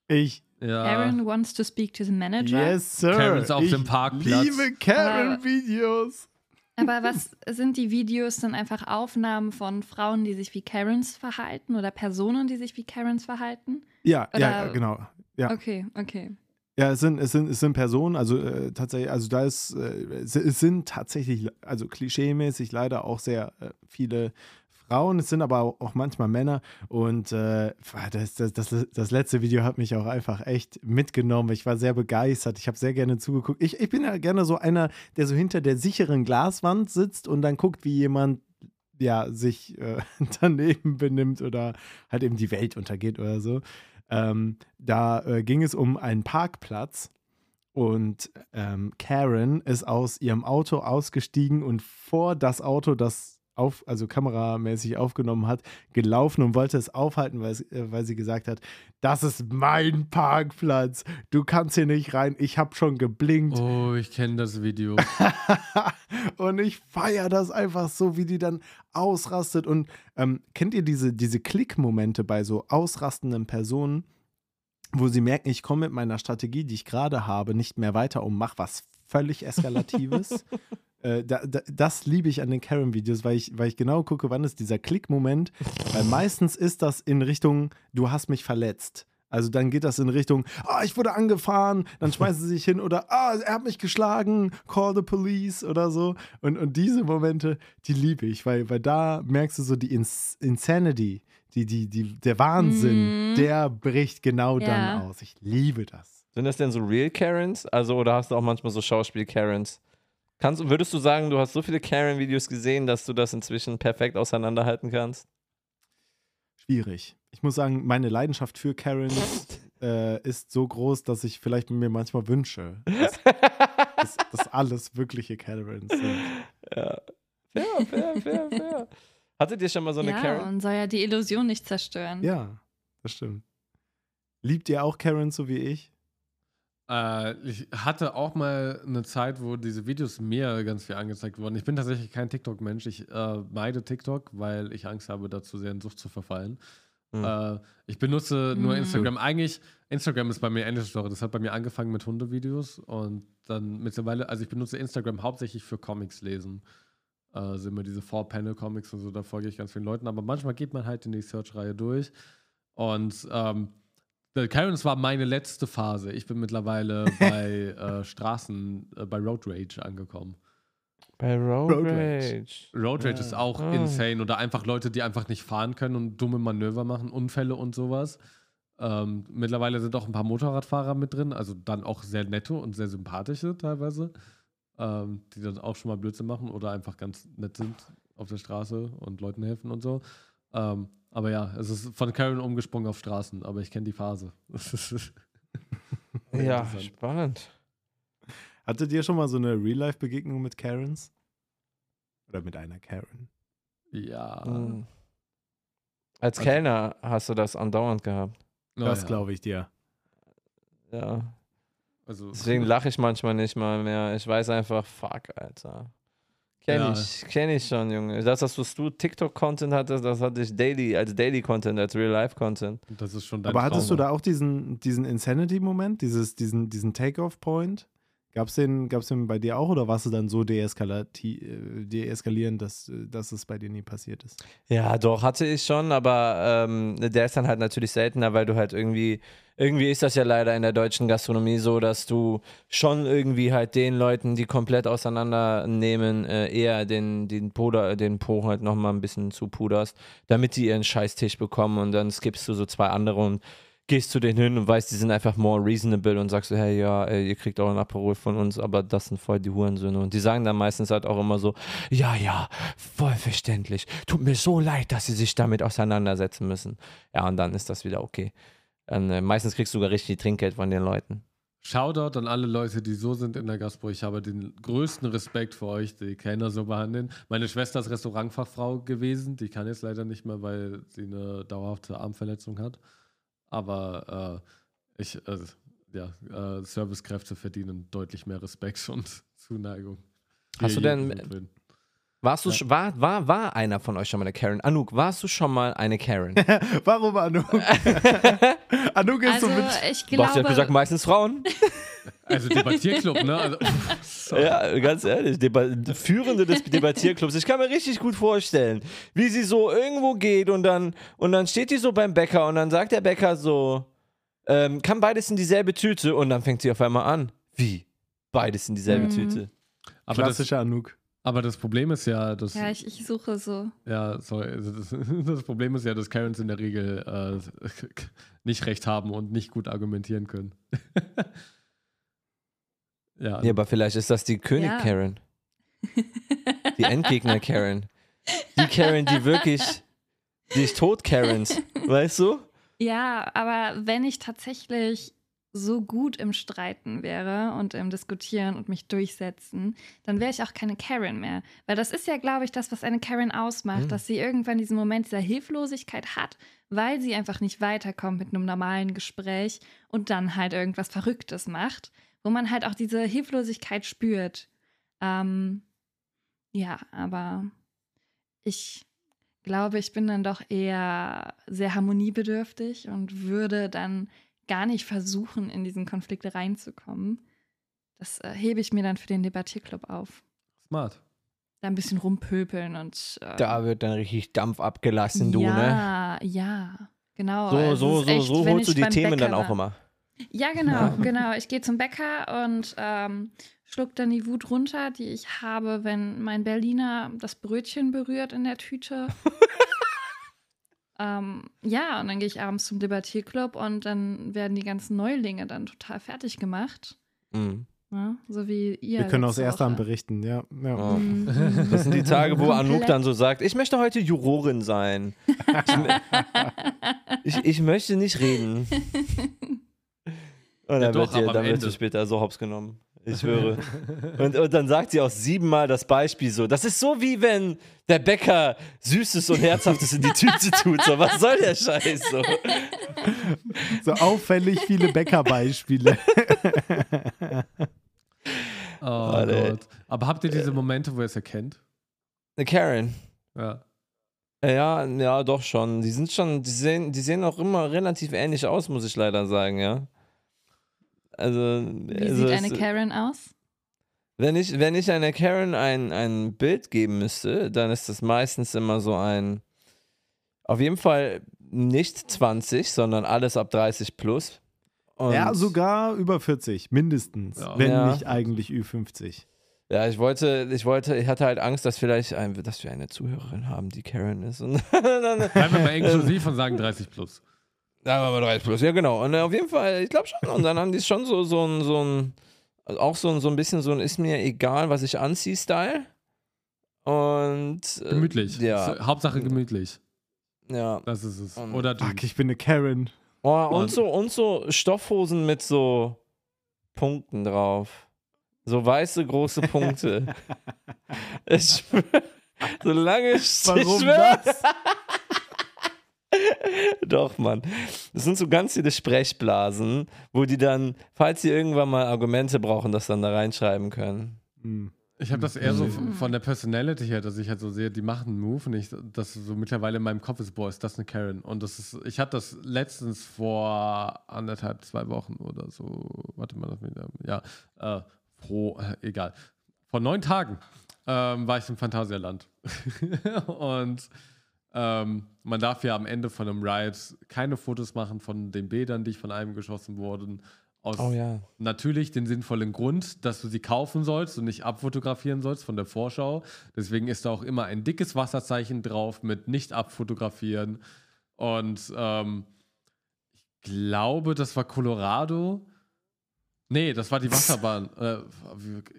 Ich, ja. Aaron wants to speak to the manager. yes, sir. Karens auf ich dem Parkplatz. liebe Karen-Videos. Aber was sind die Videos dann einfach Aufnahmen von Frauen, die sich wie Karens verhalten oder Personen, die sich wie Karens verhalten? Ja, ja, Oder- genau. Ja. Okay, okay. Ja, es sind, es sind, es sind Personen, also äh, tatsächlich, also da ist, äh, es, sind tatsächlich, also klischeemäßig leider auch sehr äh, viele Frauen, es sind aber auch, auch manchmal Männer und äh, das, das, das, das letzte Video hat mich auch einfach echt mitgenommen. Ich war sehr begeistert, ich habe sehr gerne zugeguckt. Ich, ich bin ja gerne so einer, der so hinter der sicheren Glaswand sitzt und dann guckt, wie jemand ja, sich äh, daneben benimmt oder halt eben die Welt untergeht oder so. Ähm, da äh, ging es um einen Parkplatz und ähm, Karen ist aus ihrem Auto ausgestiegen und vor das Auto, das auf, also kameramäßig aufgenommen hat, gelaufen und wollte es aufhalten, weil, äh, weil sie gesagt hat, das ist mein Parkplatz, du kannst hier nicht rein, ich habe schon geblinkt. Oh, ich kenne das Video. und ich feiere das einfach so, wie die dann ausrastet. Und ähm, kennt ihr diese, diese Klickmomente bei so ausrastenden Personen, wo sie merken, ich komme mit meiner Strategie, die ich gerade habe, nicht mehr weiter und mache was völlig Eskalatives? äh, da, da, das liebe ich an den Karen-Videos, weil ich, weil ich genau gucke, wann ist dieser Klickmoment. Weil meistens ist das in Richtung, du hast mich verletzt. Also dann geht das in Richtung, ah, ich wurde angefahren, dann schmeißen sie sich hin oder, ah, er hat mich geschlagen, call the police oder so. Und, und diese Momente, die liebe ich, weil, weil da merkst du so die Ins Insanity, die, die, die, der Wahnsinn, Mhm. der bricht genau Ja. dann aus. Ich liebe das. Sind das denn so Real Karens? Also, oder hast du auch manchmal so Schauspiel-Karens? Kannst, würdest du sagen, du hast so viele Karen-Videos gesehen, dass du das inzwischen perfekt auseinanderhalten kannst? Schwierig. Ich muss sagen, meine Leidenschaft für Karens äh, ist so groß, dass ich vielleicht mir manchmal wünsche, dass, dass, dass alles wirkliche Karens sind. Ja. Fair, fair, fair, fair. Hattet ihr schon mal so eine ja, Karen? und soll ja die Illusion nicht zerstören. Ja, das stimmt. Liebt ihr auch Karens so wie ich? Äh, ich hatte auch mal eine Zeit, wo diese Videos mir ganz viel angezeigt wurden. Ich bin tatsächlich kein TikTok-Mensch. Ich äh, meide TikTok, weil ich Angst habe, dazu sehr in Sucht zu verfallen. Hm. Äh, ich benutze nur Mhm. Instagram. Eigentlich, Instagram ist bei mir Ende Story. Das hat bei mir angefangen mit Hundevideos und dann mittlerweile, also ich benutze Instagram hauptsächlich für Comics lesen. Äh, sind immer diese Four-Panel-Comics und so, da folge ich ganz vielen Leuten. Aber manchmal geht man halt in die Search-Reihe durch. Und ähm, Karens war meine letzte Phase. Ich bin mittlerweile bei äh, Straßen, äh, bei Road Rage angekommen. Bei Road, Road Rage. Road Rage Ja. ist auch Ah. insane. Oder einfach Leute, die einfach nicht fahren können und dumme Manöver machen, Unfälle und sowas. Ähm, mittlerweile sind auch ein paar Motorradfahrer mit drin, also dann auch sehr nette und sehr sympathische teilweise, ähm, die dann auch schon mal Blödsinn machen oder einfach ganz nett sind auf der Straße und Leuten helfen und so. Ähm, aber ja, es ist von Karen umgesprungen auf Straßen, aber ich kenne die Phase. Ja, spannend. Hattet ihr schon mal so eine Real-Life-Begegnung mit Karens? Oder mit einer Karen? ja. Hm. Als Also- Kellner hast du das andauernd gehabt. Oh, das ja. glaube ich dir. Ja. Also, Deswegen lache ich manchmal nicht mal mehr. Ich weiß einfach, fuck, Alter. Kenn Ja. ich, kenn ich schon, Junge. Das, was du TikTok-Content hattest, das hatte ich daily, als Daily-Content, als Real-Life-Content. das ist schon dein Aber hattest du da auch diesen, diesen Insanity-Moment, dieses, diesen, diesen Take-Off-Point? Gab es den, gab's den bei dir auch oder warst du dann so äh, deeskalierend, dass, äh, dass es bei dir nie passiert ist? Ja, doch, hatte ich schon, aber ähm, der ist dann halt natürlich seltener, weil du halt irgendwie, irgendwie ist das ja leider in der deutschen Gastronomie so, dass du schon irgendwie halt den Leuten, die komplett auseinandernehmen, äh, eher den, den Puder, den Po halt nochmal ein bisschen zupuderst, damit die ihren Scheißtisch bekommen und dann skippst du so zwei andere und gehst zu denen hin und weißt, die sind einfach more reasonable und sagst so, hey, ja, ey, ihr kriegt auch ein Aperol von uns, aber das sind voll die Hurensöhne. Und die sagen dann meistens halt auch immer so, ja, ja, voll verständlich. Tut mir so leid, dass sie sich damit auseinandersetzen müssen. Ja, und dann ist das wieder okay. Dann, äh, meistens kriegst du sogar richtig Trinkgeld von den Leuten. Shoutout an alle Leute, die so sind in der Gastro. Ich habe den größten Respekt für euch, die Kellner so behandeln. Meine Schwester ist Restaurantfachfrau gewesen. Die kann jetzt leider nicht mehr, weil sie eine dauerhafte Armverletzung hat. Aber äh, ich, äh, ja, äh, Servicekräfte verdienen deutlich mehr Respekt und Zuneigung. Hast du denn-. Warst du, Ja. war, war, war einer von euch schon mal eine Karen? Anouk, warst du schon mal eine Karen? Warum Anouk? Anouk ist Also so mit. ich Du hast ja glaube, gesagt, meistens Frauen. Also Debattierclub, ne? Also. Ja, ganz ehrlich, Deba Führende des Debattierclubs. Ich kann mir richtig gut vorstellen, wie sie so irgendwo geht und dann, und dann steht die so beim Bäcker und dann sagt der Bäcker so, ähm, kann beides in dieselbe Tüte? Und dann fängt sie auf einmal an. Wie? Beides in dieselbe Mhm. Tüte. aber, das, Klassischer Anouk. Aber das Problem ist ja, dass. ja, ich, ich suche so. Ja, sorry. also Das, das Problem ist ja, dass Karens in der Regel äh, nicht recht haben und nicht gut argumentieren können. ja, Ja, aber vielleicht ist das die König Ja. Karen. Die Endgegner Karen. Die Karen, die wirklich sich tot Karens. Weißt du? Ja, aber wenn ich tatsächlich so gut im Streiten wäre und im Diskutieren und mich durchsetzen, dann wäre ich auch keine Karen mehr. Weil das ist ja, glaube ich, das, was eine Karen ausmacht, Mhm. dass sie irgendwann diesen Moment dieser Hilflosigkeit hat, weil sie einfach nicht weiterkommt mit einem normalen Gespräch und dann halt irgendwas Verrücktes macht, wo man halt auch diese Hilflosigkeit spürt. Ähm, ja, aber ich glaube, ich bin dann doch eher sehr harmoniebedürftig und würde dann gar nicht versuchen, in diesen Konflikt reinzukommen. Das äh, hebe ich mir dann für den Debattierclub auf. smart. Da ein bisschen rumpöpeln und. Äh, Da wird dann richtig Dampf abgelassen, du, ne? ja, ja, genau. So, Es so, so, echt, so holst du die Themen Bäcker dann auch immer. Ja, genau, genau. Ich gehe zum Bäcker und ähm, schluck dann die Wut runter, die ich habe, wenn mein Berliner das Brötchen berührt in der Tüte. ähm, ja, und dann gehe ich abends zum Debattierclub und dann werden die ganzen Neulinge dann total fertig gemacht. Mhm. Ne? So wie ihr. Wir können aus erster Hand berichten, ja. ja. Oh. Mhm. Das sind die Tage, wo Anouk dann so sagt, ich möchte heute Jurorin sein. Ich, ich, möchte nicht reden. Und dann, doch, wird, ihr, dann wird sie später so hops genommen. Ich schwöre. Und, und dann sagt sie auch siebenmal das Beispiel so. Das ist so wie wenn der Bäcker Süßes und Herzhaftes in die Tüte tut. So, was soll der Scheiß so? So auffällig viele Bäckerbeispiele. Oh Alter. Gott. Aber habt ihr diese Momente, wo ihr es erkennt? Eine Karen. Ja. Ja, ja, doch schon. Die sind schon, die sehen, die sehen auch immer relativ ähnlich aus, muss ich leider sagen, ja. Also, Wie also sieht es- eine Karen aus? Wenn ich, wenn ich einer Karen ein, ein Bild geben müsste, dann ist das meistens immer so ein, auf jeden Fall nicht 20, sondern alles ab 30 plus. Und ja, sogar über 40, mindestens. Ja. Wenn Ja. nicht eigentlich Ü50. Ja, ich wollte, ich wollte, ich hatte halt Angst, dass vielleicht, ein, dass wir eine Zuhörerin haben, die Karen ist. Und dann, Bleiben wir mal inklusiv und sagen 30 plus. Ja, aber 30 plus, ja genau. Und äh, auf jeden Fall, ich glaube schon. Und dann haben die schon so, so ein, so ein, auch so ein, so ein bisschen so ein ist mir egal, was ich anziehe, Style. Und äh, Gemütlich. Ja, Hauptsache gemütlich. ja. Das ist es. Und- Oder du. Fuck, ich bin eine Karen. Oh, Und- und so, und so Stoffhosen mit so Punkten drauf. So weiße große Punkte. ich schwör, so lange ich Warum schwör, das? Doch, Mann. Das sind so ganz viele Sprechblasen, wo die dann, falls sie irgendwann mal Argumente brauchen, das dann da reinschreiben können. Hm. Ich habe das eher so f- von der Personality her, dass ich halt so sehe, die machen einen Move und ich, das so mittlerweile in meinem Kopf ist, boah, ist das eine Karen? Und das ist, ich hatte das letztens vor anderthalb, zwei Wochen oder so, warte mal, ja, äh, pro, äh, egal. Vor neun Tagen ähm, war ich im Phantasialand. und ähm, man darf ja am Ende von einem Ride keine Fotos machen von den Bädern, die von einem geschossen wurden. Aus Oh ja. natürlich den sinnvollen Grund, dass du sie kaufen sollst und nicht abfotografieren sollst von der Vorschau. Deswegen ist da auch immer ein dickes Wasserzeichen drauf mit nicht abfotografieren. Und ähm, ich glaube, das war Colorado. Nee, das war die Wasserbahn. äh,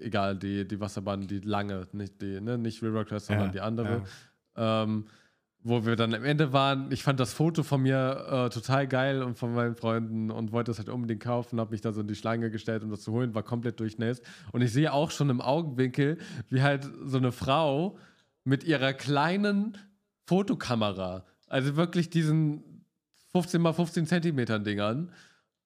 egal, die, die Wasserbahn, die lange, nicht die, ne, nicht River Crest, sondern Ja, die andere. Ähm, wo wir dann am Ende waren. Ich fand das Foto von mir äh, total geil und von meinen Freunden und wollte es halt unbedingt kaufen, habe mich da so in die Schlange gestellt, um das zu holen, war komplett durchnässt. Und ich sehe auch schon im Augenwinkel, wie halt so eine Frau mit ihrer kleinen Fotokamera, also wirklich diesen 15 mal 15 Zentimetern Dingern.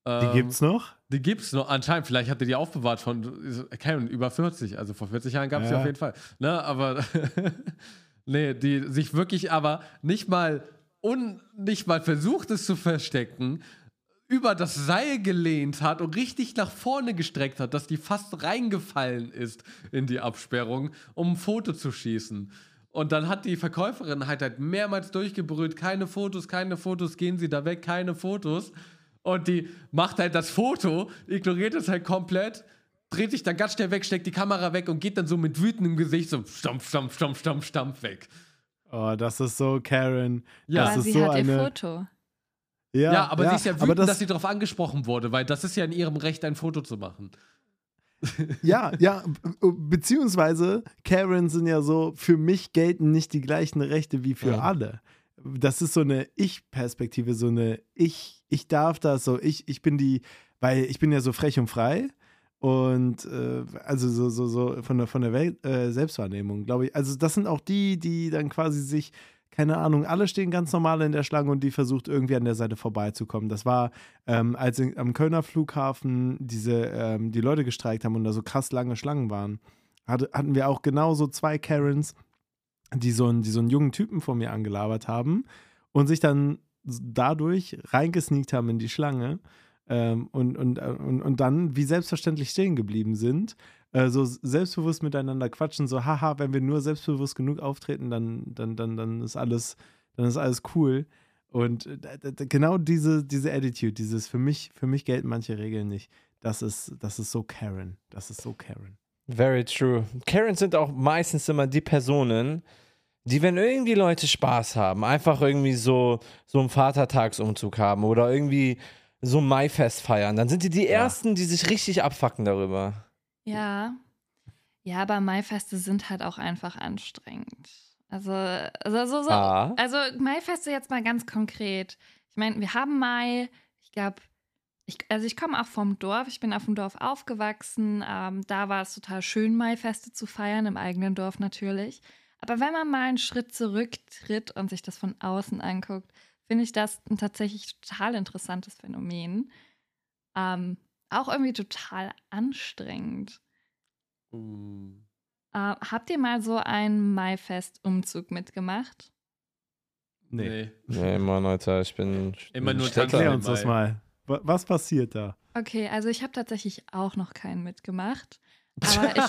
Die ähm, gibt's noch? die gibt's noch, anscheinend, vielleicht habt ihr die aufbewahrt von Karen, über 40, also vor 40 Jahren gab es die Ja. auf jeden Fall. Ne, aber nee, die sich wirklich aber nicht mal un, nicht mal versucht es zu verstecken, über das Seil gelehnt hat und richtig nach vorne gestreckt hat, dass die fast reingefallen ist in die Absperrung, um ein Foto zu schießen. Und dann hat die Verkäuferin halt, halt mehrmals durchgebrüllt, keine Fotos, keine Fotos, gehen Sie da weg, keine Fotos. Und die macht halt das Foto, ignoriert es halt komplett, dreht sich dann ganz schnell weg, steckt die Kamera weg und geht dann so mit wütendem Gesicht so stampf, stampf, stampf, stampf, stampf weg. Oh, das ist so Karen. Ja. das Aber ist sie so hat eine, ihr Foto. Ja, Ja, aber sie ist ja wütend, das, dass sie darauf angesprochen wurde, weil das ist ja in ihrem Recht, ein Foto zu machen. Ja, ja, be- beziehungsweise Karen sind ja so, für mich gelten nicht die gleichen Rechte wie für Ja. alle. Das ist so eine Ich-Perspektive, so eine Ich, ich darf das, so ich, ich bin die, weil ich bin ja so frech und frei und äh, also so, so, so von der, von der Welt, äh, Selbstwahrnehmung, glaube ich. Also das sind auch die, die dann quasi sich, keine Ahnung, alle stehen ganz normal in der Schlange und die versucht irgendwie an der Seite vorbeizukommen. Das war, ähm, als in, am Kölner Flughafen diese, ähm, die Leute gestreikt haben und da so krass lange Schlangen waren, hatte, hatten wir auch genauso zwei Karens, die so, einen, die so einen jungen Typen vor mir angelabert haben und sich dann dadurch reingesneakt haben in die Schlange ähm, und, und, äh, und, und dann wie selbstverständlich stehen geblieben sind. Äh, so selbstbewusst miteinander quatschen, so haha, wenn wir nur selbstbewusst genug auftreten, dann, dann, dann, dann ist alles, dann ist alles cool. Und äh, genau diese, diese Attitude, dieses für mich, für mich gelten manche Regeln nicht. Das ist, das ist so Karen. Das ist so Karen. Very true. Karens sind auch meistens immer die Personen, die, wenn irgendwie Leute Spaß haben, einfach irgendwie so, so einen Vatertagsumzug haben oder irgendwie so Maifest feiern, dann sind die die Ersten, die sich richtig abfacken darüber. Ja. Ja, aber Maifeste sind halt auch einfach anstrengend. Also, also, so, so, Ah. also Maifeste jetzt mal ganz konkret. Ich meine, wir haben Mai, ich glaube, ich, also ich komme auch vom Dorf, ich bin auf dem Dorf aufgewachsen. Ähm, da war es total schön, Maifeste zu feiern, im eigenen Dorf natürlich. Aber wenn man mal einen Schritt zurücktritt und sich das von außen anguckt, finde ich das ein tatsächlich total interessantes Phänomen. Ähm, auch irgendwie total anstrengend. Äh, habt ihr mal so einen Maifest-Umzug mitgemacht? Nee. Nee, Mann, Alter, ich bin. Immer nur. Erklär uns das mal. Wa- Was passiert da? Okay, also ich habe tatsächlich auch noch keinen mitgemacht. Aber ich,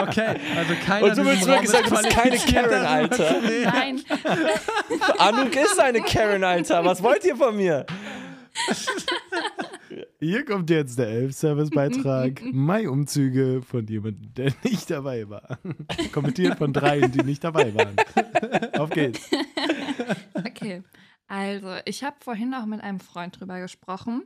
Okay, also keiner Und du willst sagen, ist du bist keine Karen, Alter. nein, Anouk ist eine Karen, Alter. Was wollt ihr von mir? Hier kommt jetzt der Elf-Service-Beitrag. Mai-Umzüge von jemandem, der nicht dabei war. Kommentiert von dreien, die nicht dabei waren. Auf geht's. okay. Also, ich habe vorhin auch mit einem Freund drüber gesprochen.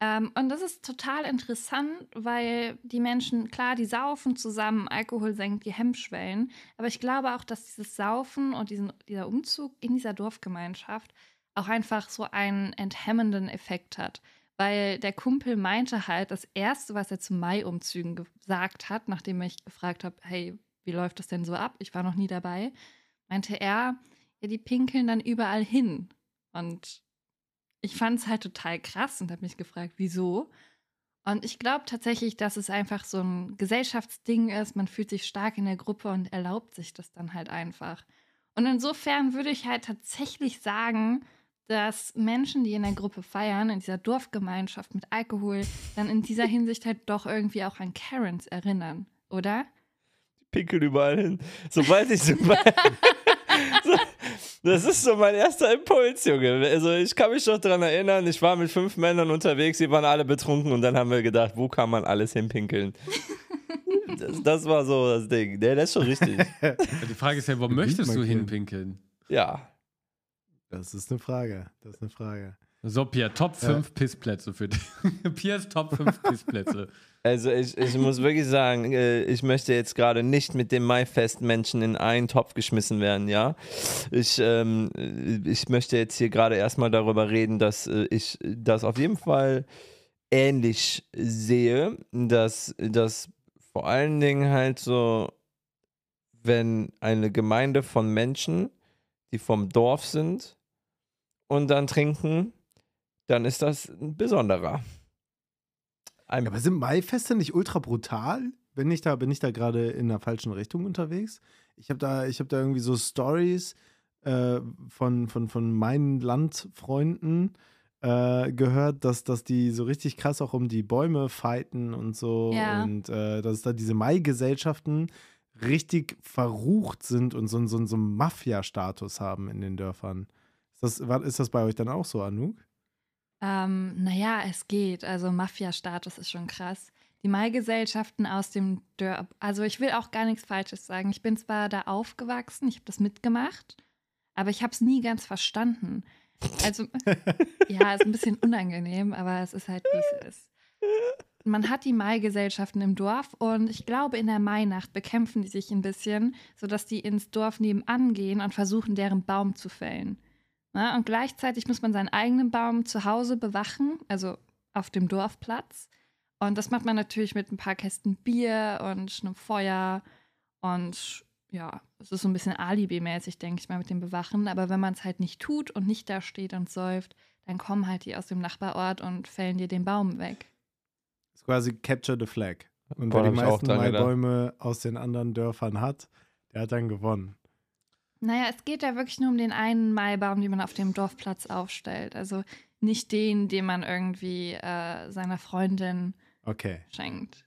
Ähm, und das ist total interessant, weil die Menschen, klar, die saufen zusammen, Alkohol senkt die Hemmschwellen. Aber ich glaube auch, dass dieses Saufen und diesen, dieser Umzug in dieser Dorfgemeinschaft auch einfach so einen enthemmenden Effekt hat. Weil der Kumpel meinte halt, das Erste, was er zu Mai-Umzügen gesagt hat, nachdem ich gefragt habe, hey, wie läuft das denn so ab? Ich war noch nie dabei, meinte er, ja, die pinkeln dann überall hin. Und ich fand es halt total krass und habe mich gefragt, wieso. Und ich glaube tatsächlich, dass es einfach so ein Gesellschaftsding ist. Man fühlt sich stark in der Gruppe und erlaubt sich das dann halt einfach. Und insofern würde ich halt tatsächlich sagen, dass Menschen, die in der Gruppe feiern, in dieser Dorfgemeinschaft mit Alkohol, dann in dieser Hinsicht halt doch irgendwie auch an Karens erinnern, oder? Pinkel überall hin. Sobald ich so. das ist so mein erster Impuls, Junge. Also ich kann mich doch daran erinnern, ich war mit fünf Männern unterwegs, die waren alle betrunken und dann haben wir gedacht, wo kann man alles hinpinkeln? Das, das war so das Ding. Der, das ist schon richtig. Die Frage ist ja, wo möchtest du hinpinkeln? Ja. Das ist eine Frage. Das ist eine Frage. So, Pierre, Top 5 Pissplätze für dich. Piers Top 5 Pissplätze. Also ich, ich muss wirklich sagen, äh, ich möchte jetzt gerade nicht mit dem Maifest-Menschen in einen Topf geschmissen werden, ja. Ich, ähm, ich möchte jetzt hier gerade erstmal darüber reden, dass äh, ich das auf jeden Fall ähnlich sehe, dass das vor allen Dingen halt so, wenn eine Gemeinde von Menschen, die vom Dorf sind und dann trinken, dann ist das ein besonderer. Ja, aber sind Maifeste nicht ultra brutal? Bin ich da, bin ich da gerade in der falschen Richtung unterwegs? Ich habe da, ich hab da irgendwie so Stories äh, von, von, von meinen Landfreunden äh, gehört, dass, dass die so richtig krass auch um die Bäume fighten und so. Ja. Und äh, dass da diese Mai-Gesellschaften richtig verrucht sind und so, so, so einen Mafia-Status haben in den Dörfern. Ist das, ist das bei euch dann auch so, Anouk? Ähm, naja, es geht. Also Mafia-Status ist schon krass. Die Mai-Gesellschaften aus dem Dörp. Also ich will auch gar nichts Falsches sagen. Ich bin zwar da aufgewachsen, ich habe das mitgemacht, aber ich habe es nie ganz verstanden. Also ja, ist ein bisschen unangenehm, aber es ist halt, wie es ist. Man hat die Mai-Gesellschaften im Dorf und ich glaube, in der Mainacht bekämpfen die sich ein bisschen, sodass die ins Dorf nebenan gehen und versuchen, deren Baum zu fällen. Na, und gleichzeitig muss man seinen eigenen Baum zu Hause bewachen, also auf dem Dorfplatz. Und das macht man natürlich mit ein paar Kästen Bier und einem Feuer. Und ja, es ist so ein bisschen Alibi-mäßig, denke ich mal, mit dem Bewachen. Aber wenn man es halt nicht tut und nicht da steht und säuft, dann kommen halt die aus dem Nachbarort und fällen dir den Baum weg. ist quasi Capture the Flag. Und Boah, wer die meisten. Maibäume aus den anderen Dörfern hat, der hat dann gewonnen. Naja, es geht ja wirklich nur um den einen Maibaum, den man auf dem Dorfplatz aufstellt. Also nicht den, den man irgendwie äh, seiner Freundin Okay. schenkt.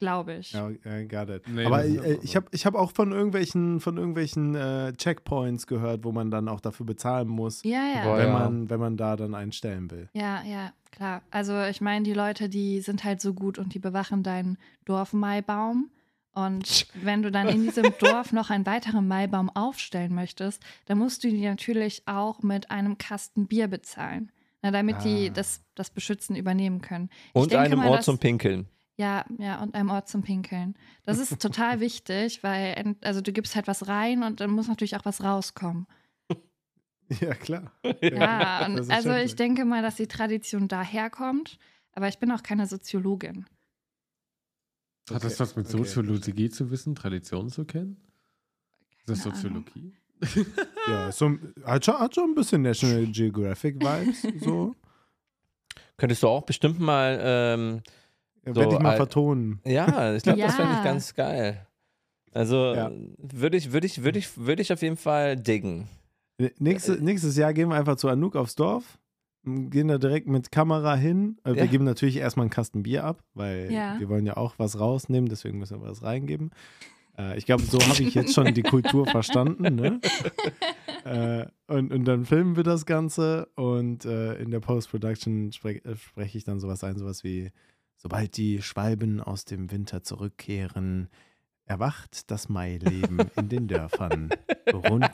Glaube ich. Ja, got it. Nee, Aber äh, ich habe ich hab auch von irgendwelchen, von irgendwelchen äh, Checkpoints gehört, wo man dann auch dafür bezahlen muss, Ja, ja. Boah, wenn, ja. man, wenn man da dann einen stellen will. Ja, ja, klar. Also ich meine, die Leute, die sind halt so gut und die bewachen deinen Dorfmaibaum. Und wenn du dann in diesem Dorf noch einen weiteren Maibaum aufstellen möchtest, dann musst du die natürlich auch mit einem Kasten Bier bezahlen. Na, damit die Ah. das, das Beschützen übernehmen können. Ich Und denke einem mal, Ort dass- zum Pinkeln. Ja, ja, und einem Ort zum Pinkeln. Das ist total wichtig, weil also du gibst halt was rein und dann muss natürlich auch was rauskommen. Ja, klar. Ja, und also ich denke mal, dass die Tradition daherkommt, aber ich bin auch keine Soziologin. Hat das Okay, was mit okay, Soziologie zu wissen, Traditionen zu kennen? Ist das. Soziologie? Ja, so, hat, schon, hat schon ein bisschen National Geographic Vibes. So. Könntest du auch bestimmt mal, ähm, Ja, So, Werde ich mal al- vertonen. ja, ich glaube, das fände ich Ja. ganz geil. Also Ja. würde ich, würde ich, würde ich, würde ich auf jeden Fall diggen. Nächste, nächstes Jahr gehen wir einfach zu Anouk aufs Dorf, gehen da direkt mit Kamera hin. Äh, Wir Ja. geben natürlich erstmal einen Kasten Bier ab, weil Ja. wir wollen ja auch was rausnehmen, deswegen müssen wir was reingeben. Äh, ich glaube, so habe ich jetzt schon die Kultur verstanden. Ne? äh, und, und dann filmen wir das Ganze und äh, in der Post-Production äh, spreche ich dann sowas ein, sowas wie, sobald die Schwalben aus dem Winter zurückkehren, erwacht das Maileben in den Dörfern rund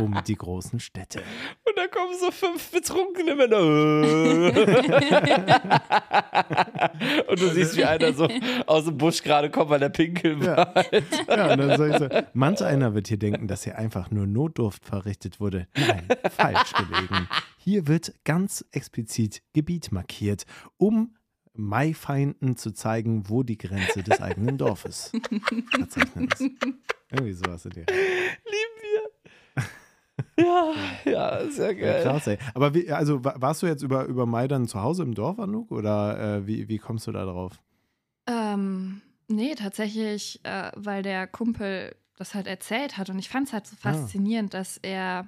um die großen Städte. Und da kommen so fünf betrunkene Männer. Und du siehst, wie einer so aus dem Busch gerade kommt, weil der pinkeln Ja. war. Ja, und dann sag ich so, manch einer wird hier denken, dass hier einfach nur Notdurft verrichtet wurde. Nein, falsch gelegen. Hier wird ganz explizit Gebiet markiert, um Maifeinden zu zeigen, wo die Grenze des eigenen Dorfes verzeichnet ist. Irgendwie sowas in der Lieben wir. Ja, ja, sehr ja, geil. Krass, ey. Aber wie, also wa- warst du jetzt über, über Mai dann zu Hause im Dorf, Anouk? Oder äh, wie, wie kommst du da drauf? Ähm, nee, tatsächlich, äh, weil der Kumpel das halt erzählt hat und ich fand es halt so Ah. faszinierend, dass er,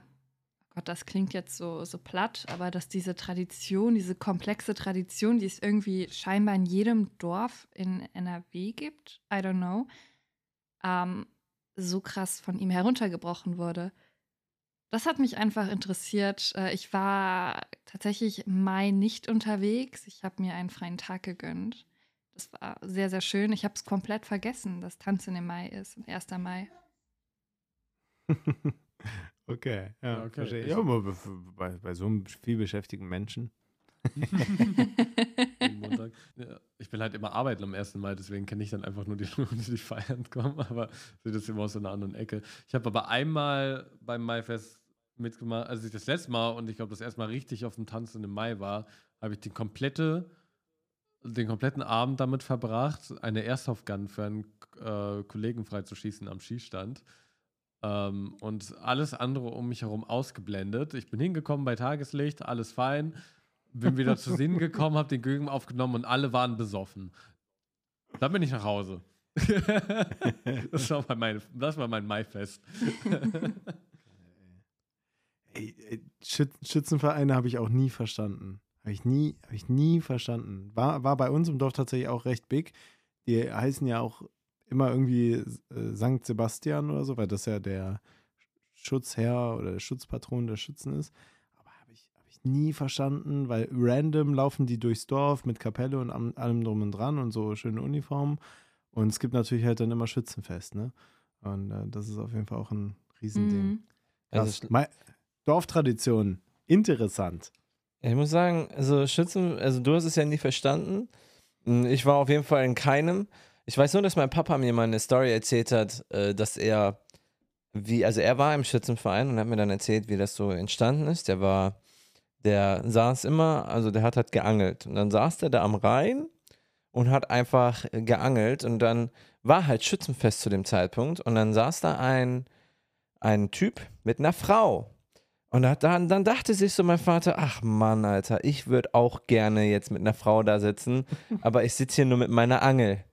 Gott, das klingt jetzt so, so platt, aber dass diese Tradition, diese komplexe Tradition, die es irgendwie scheinbar in jedem Dorf in NRW gibt, I don't know, ähm, so krass von ihm heruntergebrochen wurde. Das hat mich einfach interessiert. Äh, Ich war tatsächlich im Mai nicht unterwegs. Ich habe mir einen freien Tag gegönnt. Das war sehr, sehr schön. Ich habe es komplett vergessen, dass Tanzen im Mai ist, 1. Mai. Okay, ja, Ja, okay. verstehe. Ich- Ja, aber be- bei, bei so einem vielbeschäftigten Menschen. Montag. Ja, ich bin halt immer arbeiten am 1. Mai, deswegen kenne ich dann einfach nur die Leute, die feiern kommen, aber sehe das immer aus so einer anderen Ecke. Ich habe aber einmal beim Maifest mitgemacht, als ich das letzte Mal und ich glaube das erste Mal richtig auf dem Tanzen im Mai war, habe ich den komplette, den kompletten Abend damit verbracht, eine Airsoft-Gun für einen äh, Kollegen freizuschießen am Schießstand. Ähm, und alles andere um mich herum ausgeblendet. Ich bin hingekommen bei Tageslicht, alles fein. Bin wieder zu Sinnen gekommen, habe den Gögen aufgenommen und alle waren besoffen. Dann bin ich nach Hause. das, war mein, das war mein Maifest. Schützenvereine habe ich auch nie verstanden. Habe ich nie, habe ich nie verstanden. War, war bei uns im Dorf tatsächlich auch recht big. Die heißen ja auch immer irgendwie äh, Sankt Sebastian oder so, weil das ja der Schutzherr oder der Schutzpatron der Schützen ist. Aber habe ich, hab ich nie verstanden, weil random laufen die durchs Dorf mit Kapelle und am- allem drum und dran und so schöne Uniformen. Und es gibt natürlich halt dann immer Schützenfest, ne? Und äh, das ist auf jeden Fall auch ein Riesending. Mhm. Also, Dorftradition. Interessant. Ich muss sagen, also Schützen, also du hast es ja nie verstanden. Ich war auf jeden Fall in keinem. Ich weiß nur, dass mein Papa mir mal eine Story erzählt hat, äh, dass er, wie, also er war im Schützenverein und hat mir dann erzählt, wie das so entstanden ist. Der war, der saß immer, also der hat halt geangelt. Und dann saß der da am Rhein und hat einfach geangelt und dann war halt Schützenfest zu dem Zeitpunkt und dann saß da ein, ein Typ mit einer Frau. Und da- dann, dann dachte sich so mein Vater, ach Mann, Alter, ich würde auch gerne jetzt mit einer Frau da sitzen, aber ich sitze hier nur mit meiner Angel.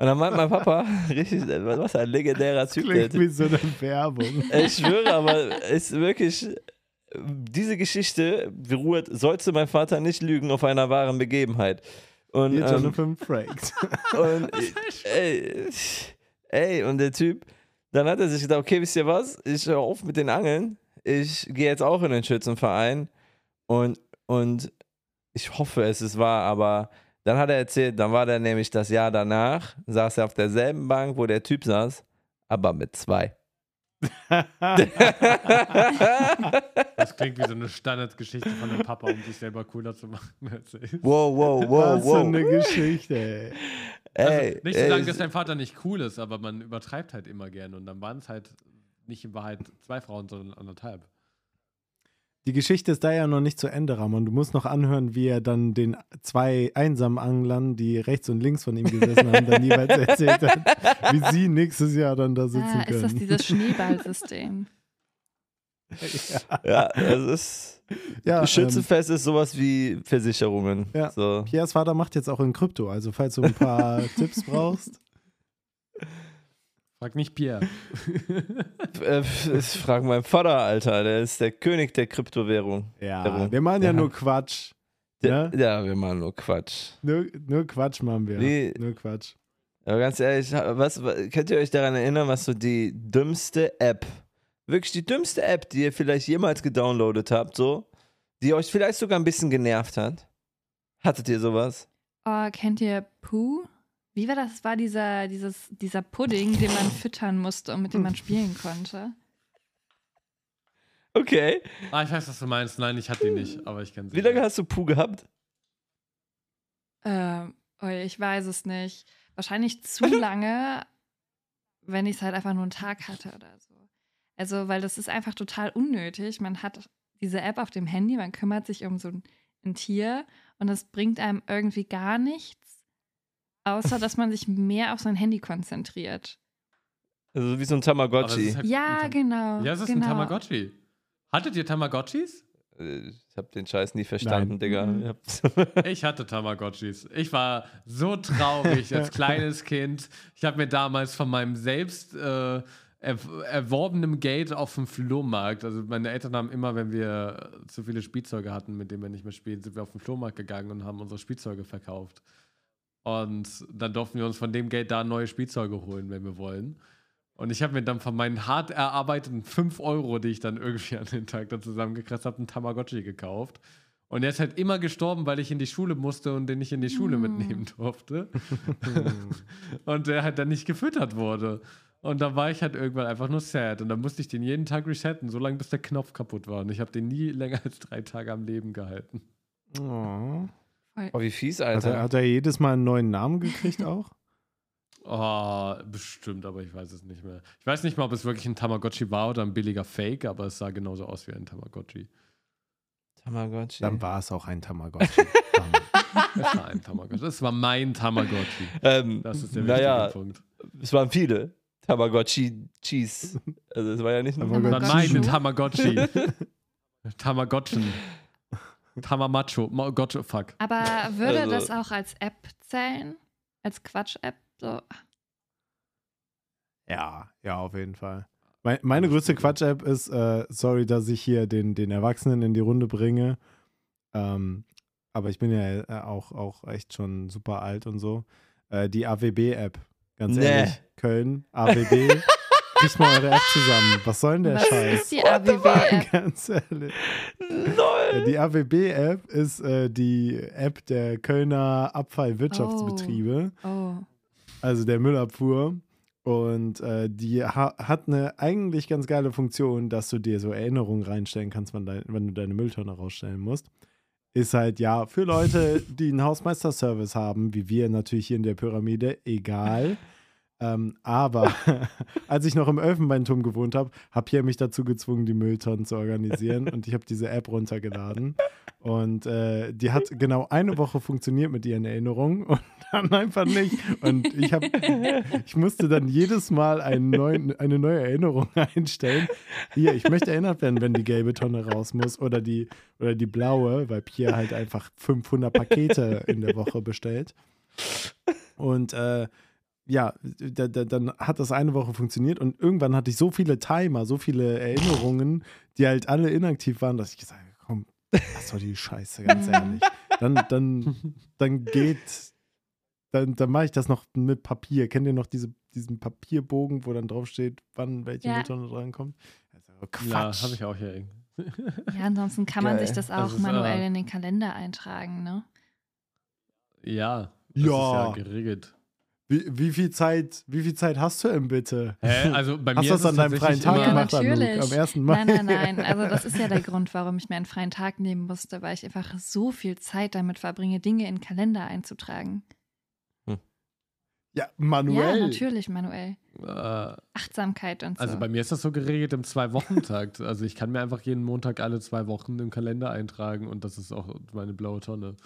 Und dann meint mein Papa, richtig, was ein legendärer Typ, Klingt wie so eine Werbung. Ich schwöre, aber es ist wirklich, diese Geschichte beruht, sollte mein Vater nicht lügen, auf einer wahren Begebenheit. Und, Hier ähm, Jonathan Frakes. und ey, ey, und der Typ, dann hat er sich gedacht, okay, wisst ihr was? Ich höre auf mit den Angeln. Ich gehe jetzt auch in den Schützenverein und, und ich hoffe, es ist wahr, aber dann hat er erzählt, dann war der nämlich das Jahr danach, saß er auf derselben Bank, wo der Typ saß, aber mit zwei. Das klingt wie so eine Standardgeschichte von dem Papa, um sich selber cooler zu machen. als ist. Wow, wow, wow, Was für wow. eine Geschichte, ey. Also, Ey, nicht zu ey, sagen, dass dein Vater nicht cool ist, aber man übertreibt halt immer gerne. Und dann waren es halt nicht in Wahrheit zwei Frauen, sondern anderthalb. Die Geschichte ist da ja noch nicht zu Ende, Ramon. Du musst noch anhören, wie er dann den zwei einsamen Anglern, die rechts und links von ihm gesessen haben, dann jeweils erzählt hat, wie sie nächstes Jahr dann da sitzen Ah, ist das können. dieses Schneeballsystem? ja, es ist. Ja, ähm, Schützenfest ist sowas wie Versicherungen. Ja. So. Piers Vater macht jetzt auch in Krypto, also falls du ein paar Tipps brauchst. Frag nicht Pierre. Äh, Ich frage meinen Vater, Alter, der ist der König der Kryptowährung. Ja, wir machen ja Ja. nur Quatsch. Ja? ja, wir machen nur Quatsch. Nur, nur Quatsch machen wir. Wie- Nur Quatsch. Aber ganz ehrlich, was, was, könnt ihr euch daran erinnern, was so die dümmste App, wirklich die dümmste App, die ihr vielleicht jemals gedownloadet habt, so, die euch vielleicht sogar ein bisschen genervt hat? Hattet ihr sowas? Oh, kennt ihr Pooh? Wie war das? War dieser, dieses, dieser Pudding, den man füttern musste und mit dem man spielen konnte. Okay. Ah, ich weiß, was du meinst. Nein, ich hatte die nicht, aber ich kenne sie. Wie lange hast du Puh gehabt? Ähm, oh, ich weiß es nicht. Wahrscheinlich zu lange, wenn ich es halt einfach nur einen Tag hatte oder so. Also, weil das ist einfach total unnötig. Man hat diese App auf dem Handy, man kümmert sich um so ein, ein Tier und es bringt einem irgendwie gar nichts, außer dass man sich mehr auf sein Handy konzentriert. Also wie so ein Tamagotchi. halt Ja, ein Tam- genau. Ja, es ist genau. ein Tamagotchi. Hattet ihr Tamagotchis? Äh, Ich habe den Scheiß nie verstanden, Nein. Digga. Mhm. Ich hab- hatte Tamagotchis. Ich war so traurig als kleines Kind. Ich habe mir damals von meinem selbst äh, er, erworbenem Geld auf dem Flohmarkt, also meine Eltern haben immer, wenn wir zu viele Spielzeuge hatten, mit denen wir nicht mehr spielen, sind wir auf den Flohmarkt gegangen und haben unsere Spielzeuge verkauft. Und dann durften wir uns von dem Geld da neue Spielzeuge holen, wenn wir wollen. Und ich habe mir dann von meinen hart erarbeiteten 5 Euro, die ich dann irgendwie an den Tag dann zusammengekratzt habe, einen Tamagotchi gekauft. Und er ist halt immer gestorben, weil ich in die Schule musste und den nicht in die Schule Mm. mitnehmen durfte. und der halt dann nicht gefüttert wurde. Und da war ich halt irgendwann einfach nur sad. Und dann musste ich den jeden Tag resetten, so lange bis der Knopf kaputt war. Und ich habe den nie länger als drei Tage am Leben gehalten. Oh. Oh, wie fies, Hat, Alter. er, hat er jedes Mal einen neuen Namen gekriegt auch? Oh, bestimmt, aber ich weiß es nicht mehr. Ich weiß nicht mal, ob es wirklich ein Tamagotchi war oder ein billiger Fake, aber es sah genauso aus wie ein Tamagotchi. Tamagotchi. Dann war es auch ein Tamagotchi. Es war ein Tamagotchi. Das war mein Tamagotchi. ähm, Das ist der wichtige naja, Punkt. es waren viele. Tamagotchi Cheese. Also es war ja nicht nur Das war Tamagotchi. mein Tamagotchi. Tamagotchen. Tamamacho. Ma- Gotcha, fuck. Aber würde Also- das auch als App zählen? Als Quatsch-App? So. Ja, ja, auf jeden Fall. Mein, meine größte Quatsch-App ist, äh, sorry, dass ich hier den, den Erwachsenen in die Runde bringe. Ähm, aber ich bin ja äh, auch, auch echt schon super alt und so. Äh, die AWB-App. Ganz Nee. ehrlich. Köln, AWB. Kriegt mal eure App zusammen. Was soll denn der Was Scheiß? ist die AWB-App? Ganz ehrlich. Lol. die AWB-App ist äh, die App der Kölner Abfallwirtschaftsbetriebe Oh. also der Müllabfuhr. Und äh, die ha hat eine eigentlich ganz geile Funktion, dass du dir so Erinnerungen reinstellen kannst, wenn, dein, wenn du deine Mülltonne rausstellen musst. Ist halt ja für Leute, die einen Hausmeister-Service haben, wie wir natürlich hier in der Pyramide, egal. Ähm, aber als ich noch im Elfenbeinturm gewohnt habe, hat Pierre mich dazu gezwungen, die Mülltonnen zu organisieren. und ich habe diese App runtergeladen. Und äh, die hat genau eine Woche funktioniert mit ihren Erinnerungen und dann einfach nicht. Und ich, hab, ich musste dann jedes Mal einen neuen, eine neue Erinnerung einstellen. Hier, ich möchte erinnert werden, wenn die gelbe Tonne raus muss oder die, oder die blaue, weil Pierre halt einfach 500 Pakete in der Woche bestellt. Und äh, ja, da, da, dann hat das eine Woche funktioniert und irgendwann hatte ich so viele Timer, so viele Erinnerungen, die halt alle inaktiv waren, dass ich gesagt habe, komm, lass doch die Scheiße, ganz ehrlich. Dann, dann, dann geht, dann, dann mache ich das noch mit Papier. Kennt ihr noch diese, diesen Papierbogen, wo dann draufsteht, wann welche Ja. Mülltonne drankommt? Also, Ja, Quatsch. habe ich auch hier. irgendwie. Ja, ansonsten kann man Geil. sich das auch Das ist, manuell äh, in den Kalender eintragen, ne? Ja. Das Ja. Ist ja geregelt. Wie, wie, viel Zeit, wie viel Zeit hast du denn bitte? Hä? Also bei Hast mir du ist das an deinem freien Tag gemacht, natürlich. Am ersten Mal? Nein, nein, nein. Also das ist ja der Grund, warum ich mir einen freien Tag nehmen musste, weil ich einfach so viel Zeit damit verbringe, Dinge in den Kalender einzutragen. Ja, manuell. Ja, natürlich, manuell. Äh, Achtsamkeit und so. also bei mir ist das so geregelt im Zwei-Wochen-Takt. Also ich kann mir einfach jeden Montag alle zwei Wochen im Kalender eintragen und das ist auch meine blaue Tonne.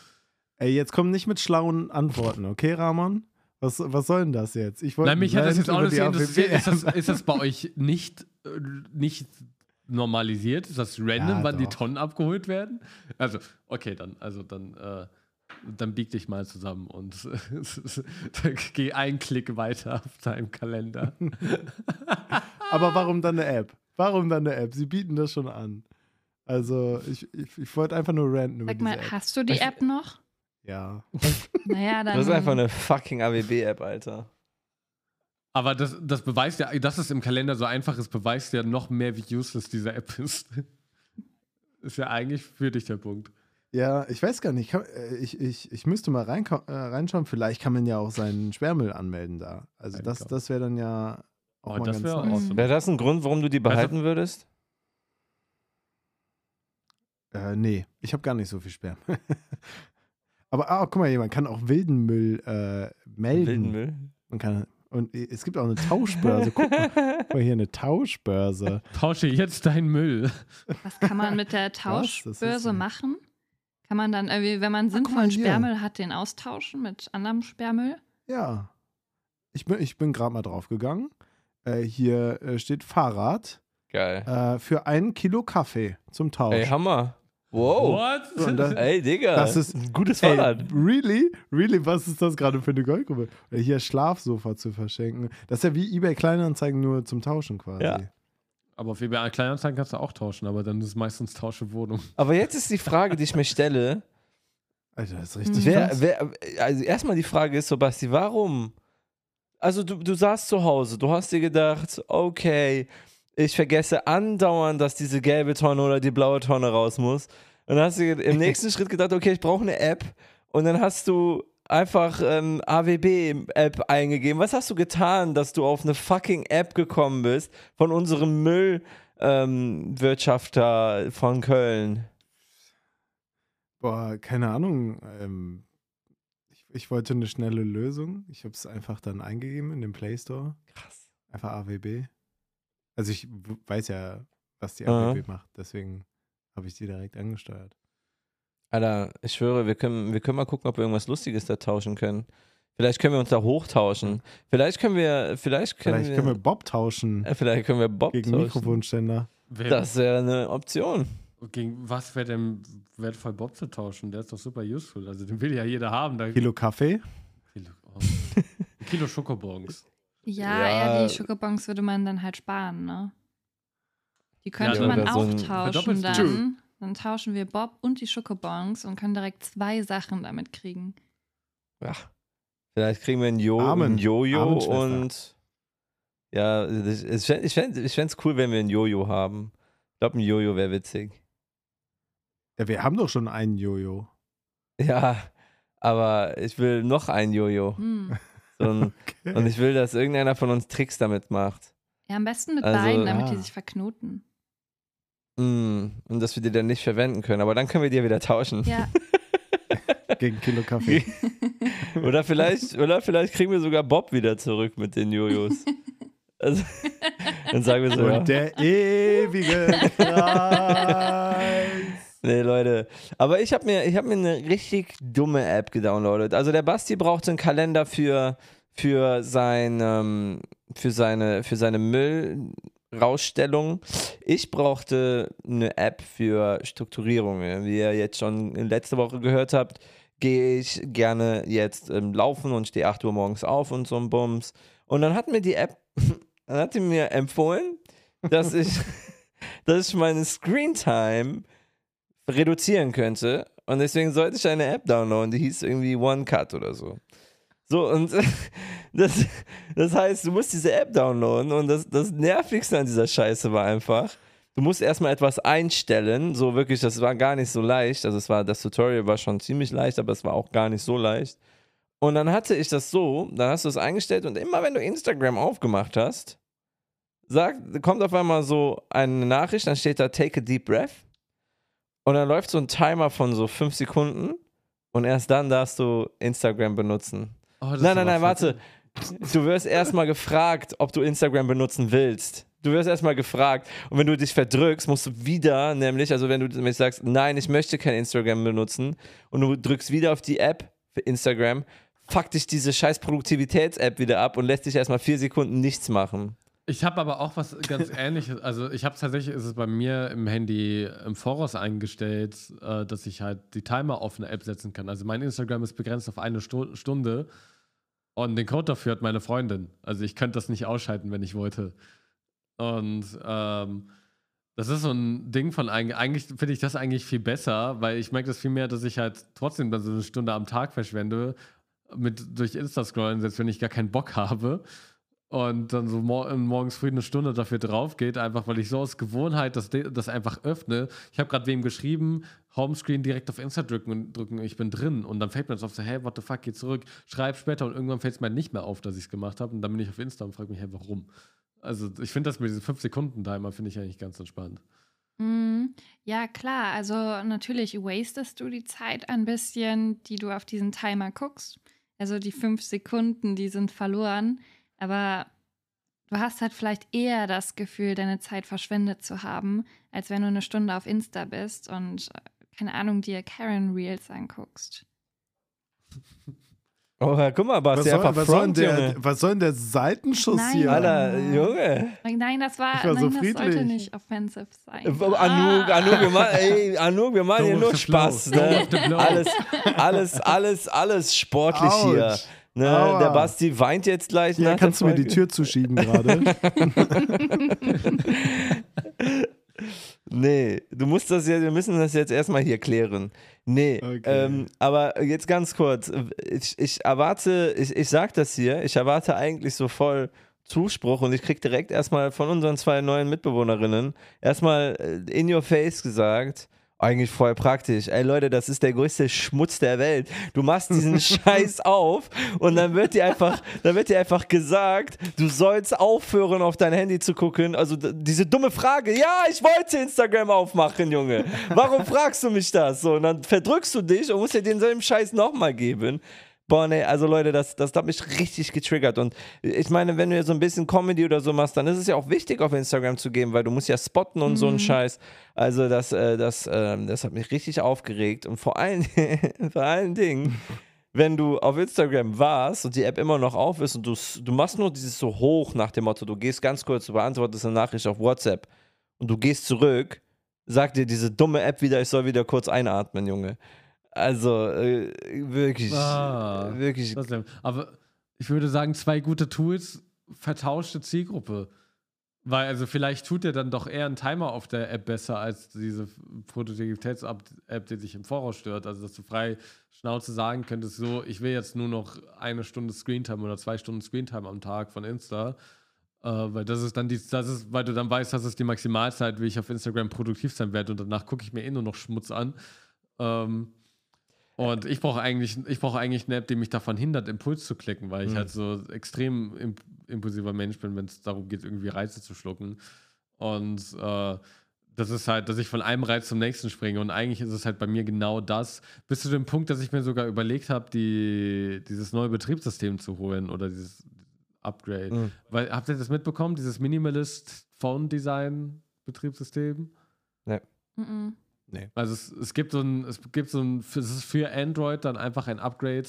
Ey, jetzt komm nicht mit schlauen Antworten, okay, Ramon? Was, was soll denn das jetzt? Ich wollte Nein, mich hat das jetzt auch nicht die interessiert. Ist das, ist das bei euch nicht, äh, nicht normalisiert? Ist das random, Ja, wann die doch. Tonnen abgeholt werden? Also, okay, dann, also dann, äh, dann bieg dich mal zusammen und geh einen Klick weiter auf deinem Kalender. Aber warum dann eine App? Warum dann eine App? Sie bieten das schon an. Also, ich, ich, ich wollte einfach nur ranten über Sag mal, diese App. hast du die Ich- App noch? Ja. Naja, dann. Das ist einfach eine fucking AWB-App, Alter. Aber das, das beweist ja, dass es im Kalender so einfach ist, beweist ja noch mehr, wie useless diese App ist. Ist ja eigentlich für dich der Punkt. Ja, ich weiß gar nicht. Äh, ich, ich, ich müsste mal reinko- äh, reinschauen. Vielleicht kann man ja auch seinen Sperrmüll anmelden da. Also, das, das wäre dann ja auch Oh, mal das ganz wäre nice. awesome. Wäre das ein Grund, warum du die behalten würdest? Äh, nee, ich habe gar nicht so viel Sperrmüll. Aber ah, guck mal, man kann auch wilden Müll äh, melden. Wilden Müll? Man kann, und es gibt auch eine Tauschbörse. Guck mal, guck mal hier eine Tauschbörse. Tausche jetzt deinen Müll. Was kann man mit der Tauschbörse ja- machen? Kann man dann irgendwie, wenn man sinnvollen hier. Sperrmüll hat, den austauschen mit anderem Sperrmüll? Ja. Ich bin, ich bin gerade mal draufgegangen. Äh, hier äh, steht Fahrrad Geil. äh, für ein Kilo Kaffee zum Tausch. Ey, Hammer. Wow. What? Das- Ey, Digga. Das ist- ein gutes Fahrrad. really? Really? Was ist das gerade für eine Goldgrube? Äh, Hier Schlafsofa zu verschenken. Das ist ja wie eBay Kleinanzeigen nur zum Tauschen quasi. Ja. Aber auf eBay Kleinanzeigen kannst du auch tauschen, aber dann ist es meistens Tausche Wohnung. Aber jetzt ist die Frage, die ich mir stelle. Alter, das ist richtig Wer, wer, also erstmal die Frage ist, Sobasti, warum? Also du, du saßt zu Hause, du hast dir gedacht, okay, ich vergesse andauernd, dass diese gelbe Tonne oder die blaue Tonne raus muss. Und dann hast du im nächsten Schritt gedacht, okay, ich brauche eine App. Und dann hast du einfach ähm, AWB-App eingegeben. Was hast du getan, dass du auf eine fucking App gekommen bist von unserem Müllwirtschafter ähm, von Köln? Boah, keine Ahnung. Ähm, ich, ich wollte eine schnelle Lösung. Ich habe es einfach dann eingegeben in den Play Store. Krass. Einfach AWB. Also ich w- weiß ja, was die Aha. AWB macht. Deswegen habe ich die direkt angesteuert. Alter, ich schwöre, wir können, wir können mal gucken, ob wir irgendwas Lustiges da tauschen können. Vielleicht können wir uns da hochtauschen. Vielleicht können wir, vielleicht können Vielleicht wir, können wir Bob tauschen äh, vielleicht können wir Bob gegen tauschen. Mikrofonständer. Wer, Das wäre eine Option. Gegen was wäre denn wertvoll Bob zu tauschen? Der ist doch super useful. Also den will ja jeder haben. Da Kilo Kaffee. Kilo, oh. Kilo Schokobons. Ja, Ja. eher die Schokobons würde man dann halt sparen, ne? Die könnte dann man wäre so dann. Dann tauschen wir Bob und die Schokobons und können direkt zwei Sachen damit kriegen. Ja. Vielleicht kriegen wir ein, jo Amen. ein Jojo und ja, ich fände ich fänd, ich fänd's cool, wenn wir ein Jojo haben. Ich glaube, ein Jojo wäre witzig. Ja, wir haben doch schon einen Jojo. Ja, aber ich will noch ein Jojo. Hm. Ein, Okay. und ich will, dass irgendeiner von uns Tricks damit macht. Ja, am besten mit Also, beiden, damit die ah. sich verknoten. Mm, und dass wir die dann nicht verwenden können. Aber dann können wir die ja wieder tauschen. Ja, Gegen Kilo Kaffee. Oder vielleicht, oder vielleicht kriegen wir sogar Bob wieder zurück mit den Jojos. Also, dann sagen wir so, ja. Und der ewige Kreis. Nee, Leute. Aber ich habe mir, hab mir eine richtig dumme App gedownloadet. Also der Basti braucht einen Kalender für, für, sein, ähm, für seine, für seine Müllrausstellung. Ich brauchte eine App für Strukturierung. Wie ihr jetzt schon letzte Woche gehört habt, gehe ich gerne jetzt ähm, laufen und stehe 8 Uhr morgens auf und so ein Bums. Und dann hat mir die App, dann hat die mir empfohlen, dass ich, dass ich meine Screentime reduzieren könnte. Und deswegen sollte ich eine App downloaden, die hieß irgendwie OneCut oder so. So, und das, das heißt, du musst diese App downloaden und das, das Nervigste an dieser Scheiße war einfach, du musst erstmal etwas einstellen, so wirklich, das war gar nicht so leicht, also es war, das Tutorial war schon ziemlich leicht, aber es war auch gar nicht so leicht. Und dann hatte ich das so, dann hast du es eingestellt und immer wenn du Instagram aufgemacht hast, sagt, kommt auf einmal so eine Nachricht, dann steht da Take a Deep Breath und dann läuft so ein Timer von so fünf Sekunden und erst dann darfst du Instagram benutzen. Oh, Nein, nein, nein, warte. Du wirst erstmal gefragt, ob du Instagram benutzen willst. Du wirst erstmal gefragt. Und wenn du dich verdrückst, musst du wieder, nämlich, also wenn du nämlich sagst, nein, ich möchte kein Instagram benutzen und du drückst wieder auf die App für Instagram, fuck dich diese scheiß Produktivitäts-App wieder ab und lässt dich erstmal vier Sekunden nichts machen. Ich habe aber auch was ganz ähnliches. Also ich habe tatsächlich, ist es bei mir im Handy im Voraus eingestellt, äh, dass ich halt die Timer auf eine App setzen kann. Also mein Instagram ist begrenzt auf eine Stu Stunde und den Code dafür hat meine Freundin. Also ich könnte das nicht ausschalten, wenn ich wollte. Und ähm, das ist so ein Ding von eigentlich, eigentlich finde ich das eigentlich viel besser, weil ich merke das viel mehr, dass ich halt trotzdem dann so eine Stunde am Tag verschwende mit durch Insta-Scrollen, selbst wenn ich gar keinen Bock habe und dann so mor morgens früh eine Stunde dafür drauf geht, einfach weil ich so aus Gewohnheit das, das einfach öffne. Ich habe gerade wem geschrieben, Homescreen direkt auf Insta drücken und drücken, ich bin drin. Und dann fällt mir das auf, so, hey, what the fuck, geh zurück, schreib später und irgendwann fällt es mir nicht mehr auf, dass ich es gemacht habe. Und dann bin ich auf Insta und frage mich, hey, warum? Also ich finde das mit diesem 5-Sekunden-Timer, finde ich eigentlich ganz entspannt. Mhm. Ja, klar. Also natürlich wastest du die Zeit ein bisschen, die du auf diesen Timer guckst. Also die fünf Sekunden, die sind verloren. Aber du hast halt vielleicht eher das Gefühl, deine Zeit verschwendet zu haben, als wenn du eine Stunde auf Insta bist und, äh, keine Ahnung, dir Karen Reels anguckst. Oh, ja, guck mal, Was Basti, soll, einfach was, soll denn Front, der, Junge. was soll denn der Seitenschuss Nein. hier? Alter, Junge. Nein, das war, war so nein, das sollte nicht offensive sein. Äh, Anuk, Anuk, wir machen, ey, Anuk, wir machen hier nur. Spaß. Ne? Alles, alles, alles, alles sportlich hier. Ne? Aua. Der Basti weint jetzt gleich. Ja, nach kannst du mir die. Tür zuschieben gerade? Nee, du musst das jetzt, wir müssen das jetzt erstmal hier klären. Nee, Okay. ähm, aber jetzt ganz kurz. Ich, ich erwarte, ich, ich sag das hier, ich erwarte eigentlich so voll Zuspruch und ich krieg direkt erstmal von unseren zwei neuen Mitbewohnerinnen erstmal äh, in your face gesagt, Eigentlich voll praktisch. Ey Leute, das ist der größte Schmutz der Welt. Du machst diesen Scheiß auf und dann wird dir einfach, dann wird dir einfach gesagt, du sollst aufhören, auf dein Handy zu gucken. Also diese dumme Frage, ja, ich wollte Instagram aufmachen, Junge. Warum fragst du mich das? So, und dann verdrückst du dich und musst dir denselben Scheiß nochmal geben. Boah, nee, also Leute, das, das hat mich richtig getriggert. Und ich meine, wenn du jetzt so ein bisschen Comedy oder so machst, dann ist es ja auch wichtig, auf Instagram zu gehen, weil du musst ja spotten und so einen Scheiß. Also das, äh, das, ähm, das hat mich richtig aufgeregt. Und vor allen, vor allen Dingen, wenn du auf Instagram warst und die App immer noch auf ist und du, du machst nur dieses so hoch nach dem Motto, du gehst ganz kurz, du beantwortest eine Nachricht auf WhatsApp und du gehst zurück, sagt dir diese dumme App wieder, ich soll wieder kurz einatmen, Junge. Also äh, wirklich, Ah, wirklich. Aber ich würde sagen, zwei gute Tools, vertauschte Zielgruppe. Weil, also vielleicht tut dir dann doch eher ein Timer auf der App besser als diese Produktivitäts-App, die dich im Voraus stört. Also, dass du frei Schnauze sagen könntest, so, ich will jetzt nur noch eine Stunde Screentime oder zwei Stunden Screentime am Tag von Insta. Äh, weil das ist dann die, das ist, weil du dann weißt, das ist die Maximalzeit, wie ich auf Instagram produktiv sein werde und danach gucke ich mir eh nur noch Schmutz an. Ähm, und ich brauche eigentlich, ich brauche eigentlich eine App, die mich davon hindert, Impuls zu klicken, weil ich Mhm. halt so extrem imp impulsiver Mensch bin, wenn es darum geht, irgendwie Reize zu schlucken. Und äh, das ist halt, dass ich von einem Reiz zum nächsten springe. Und eigentlich ist es halt bei mir genau das, bis zu dem Punkt, dass ich mir sogar überlegt habe, die, dieses neue Betriebssystem zu holen oder dieses Upgrade. Mhm. Weil, habt ihr das mitbekommen, dieses Minimalist Phone Design Betriebssystem? Mhm. Also es, es gibt so ein, es gibt so ein, es ist für Android dann einfach ein Upgrade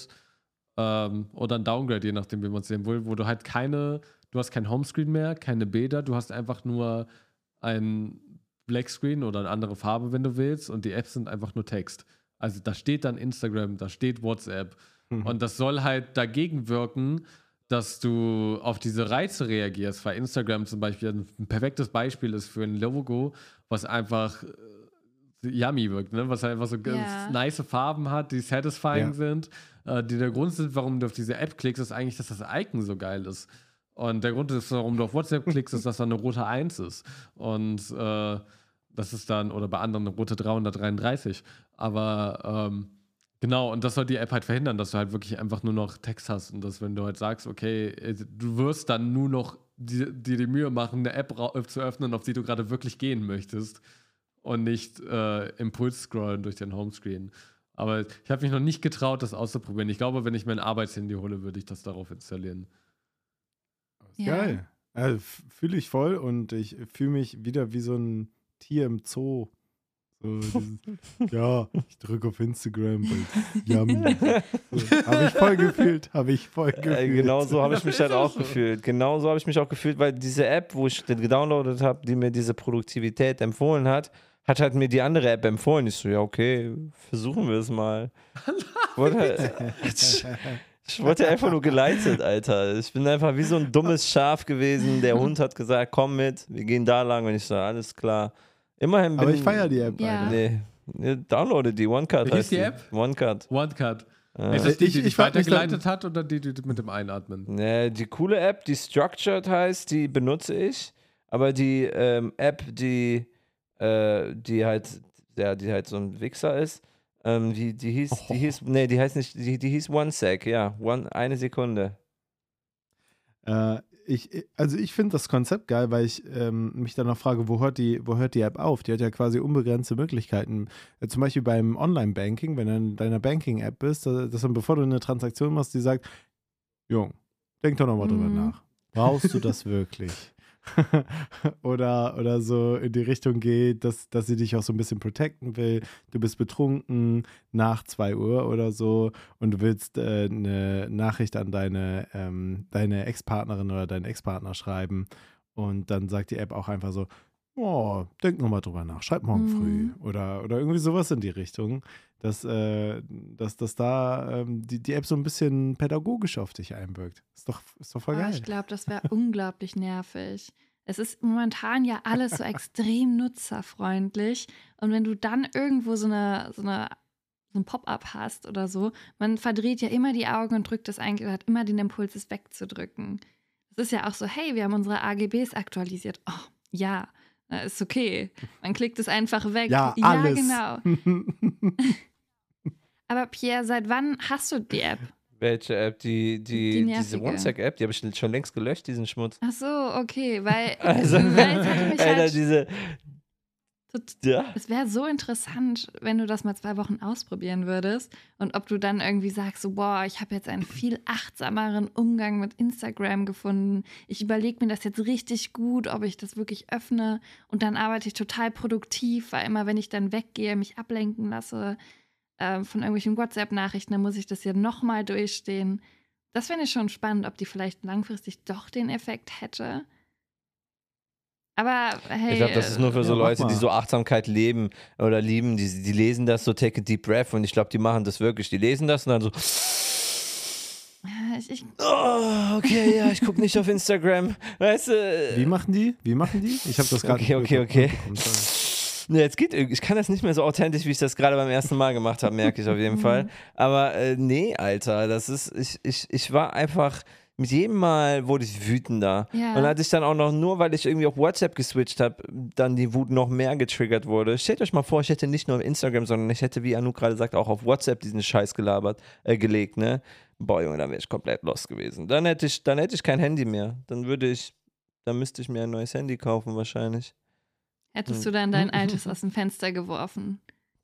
ähm, oder ein Downgrade, je nachdem, wie man es sehen will, wo du halt keine, du hast kein Homescreen mehr, keine Bilder, du hast einfach nur ein Black Screen oder eine andere Farbe, wenn du willst, und die Apps sind einfach nur Text. Also da steht dann Instagram, da steht WhatsApp. Mhm. Und das soll halt dagegen wirken, dass du auf diese Reize reagierst, weil Instagram zum Beispiel ein perfektes Beispiel ist für ein Logo, was einfach äh, yummy wirkt, ne? was halt einfach so ganz Ja. nice Farben hat, die satisfying Ja. sind. Äh, die der Grund sind, warum du auf diese App klickst, ist eigentlich, dass das Icon so geil ist. Und der Grund ist, warum du auf WhatsApp klickst, ist, dass da eine rote 1 ist. Und äh, das ist dann, oder bei anderen eine rote 333. Aber ähm, genau, und das soll die App halt verhindern, dass du halt wirklich einfach nur noch Text hast. Und dass, wenn du halt sagst, okay, äh, du wirst dann nur noch dir die, die Mühe machen, eine App zu öffnen, auf die du gerade wirklich gehen möchtest. Und nicht äh, Impuls scrollen durch den Homescreen. Aber ich habe mich noch nicht getraut, das auszuprobieren. Ich glaube, wenn ich mir ein Arbeitshandy hole, würde ich das darauf installieren. Ja. Geil. Also, Fühle ich voll und ich fühle mich wieder wie so ein Tier im Zoo. So dieses, ja, ich drücke auf Instagram, yummy. So, habe ich voll gefühlt, habe ich voll gefühlt. Ey, genau so habe ich mich halt auch gefühlt. Genau so habe ich mich auch gefühlt, weil diese App, wo ich den gedownloadet habe, die mir diese Produktivität empfohlen hat, hat halt mir die andere App empfohlen. Ich so, ja, okay, versuchen wir es mal. Ich wollte, halt- ich wurde einfach nur geleitet, Alter. Ich bin einfach wie so ein dummes Schaf gewesen. Der Hund hat gesagt, komm mit, wir gehen da lang. Und ich so, alles klar. Immerhin bin Aber ich feiere die App. Ja. Alter. Nee, nee, downloade die, OneCut Wie heißt hieß die App? OneCut. OneCut. Äh, Ist das die, Ich- die ich dich weitergeleitet hat oder die, die mit dem Einatmen? Nee, die coole App, die Structured heißt, die benutze ich. Aber die ähm, App, die, äh, die halt, ja, die halt so ein Wichser ist, ähm, die, die hieß, die hieß, nee, die heißt nicht, die, die hieß OneSec, ja, one, eine Sekunde. Äh, ich, also ich finde das Konzept geil, weil ich ähm, mich dann noch frage, wo hört, die, wo hört die App auf? Die hat ja quasi unbegrenzte Möglichkeiten. Äh, zum Beispiel beim Online-Banking, wenn du in deiner Banking-App bist, dass dass dann bevor du eine Transaktion machst, die sagt, Jung, denk doch nochmal drüber Mhm. nach. Brauchst du das wirklich? oder, oder so in die Richtung geht, dass, dass sie dich auch so ein bisschen protecten will. Du bist betrunken nach 2 Uhr oder so und du willst äh, eine Nachricht an deine, ähm, deine Ex-Partnerin oder deinen Ex-Partner schreiben und dann sagt die App auch einfach so, oh, denk nochmal drüber nach, schreib morgen Mhm. früh oder, oder irgendwie sowas in die Richtung, dass, äh, dass, dass da ähm, die, die App so ein bisschen pädagogisch auf dich einwirkt. Ist doch, ist doch voll Oh, geil. ich glaube, das wäre unglaublich nervig. Es ist momentan ja alles so extrem nutzerfreundlich. Und wenn du dann irgendwo so eine, so eine so ein Pop-up hast oder so, man verdreht ja immer die Augen und drückt das eigentlich, hat immer den Impuls, es wegzudrücken. Es ist ja auch so, hey, wir haben unsere AGBs aktualisiert. Oh, ja. Na, ist okay. Man klickt es einfach weg. Ja, alles. genau. Aber Pierre, seit wann hast du die App? Welche App? Die, die, Die diese. WhatsApp-App, die habe ich schon längst gelöscht, diesen Schmutz. Ach so, okay, weil, Also, Alter, halt, diese. Ja. es wäre so interessant, wenn du das mal zwei Wochen ausprobieren würdest und ob du dann irgendwie sagst, so, boah, ich habe jetzt einen viel achtsameren Umgang mit Instagram gefunden. Ich überlege mir das jetzt richtig gut, ob ich das wirklich öffne und dann arbeite ich total produktiv, weil immer, wenn ich dann weggehe, mich ablenken lasse äh, von irgendwelchen WhatsApp-Nachrichten, dann muss ich das ja nochmal durchstehen. Das fände ich schon spannend, ob die vielleicht langfristig doch den Effekt hätte. Aber hey, Ich glaube, das ist nur für so Ja, Leute, die so Achtsamkeit leben oder lieben. Die, die lesen das so, take a deep breath. Und ich glaube, die machen das wirklich. Die lesen das und dann so, ich, ich, oh, okay, ja, ich gucke nicht auf Instagram. Weißt du? Wie machen die? Wie machen die? Ich habe das gerade Okay, okay, okay. Nee, jetzt geht irgendwie. Ich kann das nicht mehr so authentisch, wie ich das gerade beim ersten Mal gemacht habe, merke ich auf jeden Fall. Aber äh, nee, Alter, das ist, ich, ich, ich war einfach, mit jedem Mal wurde ich wütender. Ja. Und als ich dann auch noch, nur weil ich irgendwie auf WhatsApp geswitcht habe, dann die Wut noch mehr getriggert wurde. Stellt euch mal vor, ich hätte nicht nur auf Instagram, sondern ich hätte, wie Anu gerade sagt, auch auf WhatsApp diesen Scheiß gelabert, äh, gelegt, ne? Boah, Junge, dann wäre ich komplett lost gewesen. Dann hätte ich, dann hätte ich kein Handy mehr. Dann würde ich, dann müsste ich mir ein neues Handy kaufen wahrscheinlich. hättest du dann dein altes aus dem Fenster geworfen.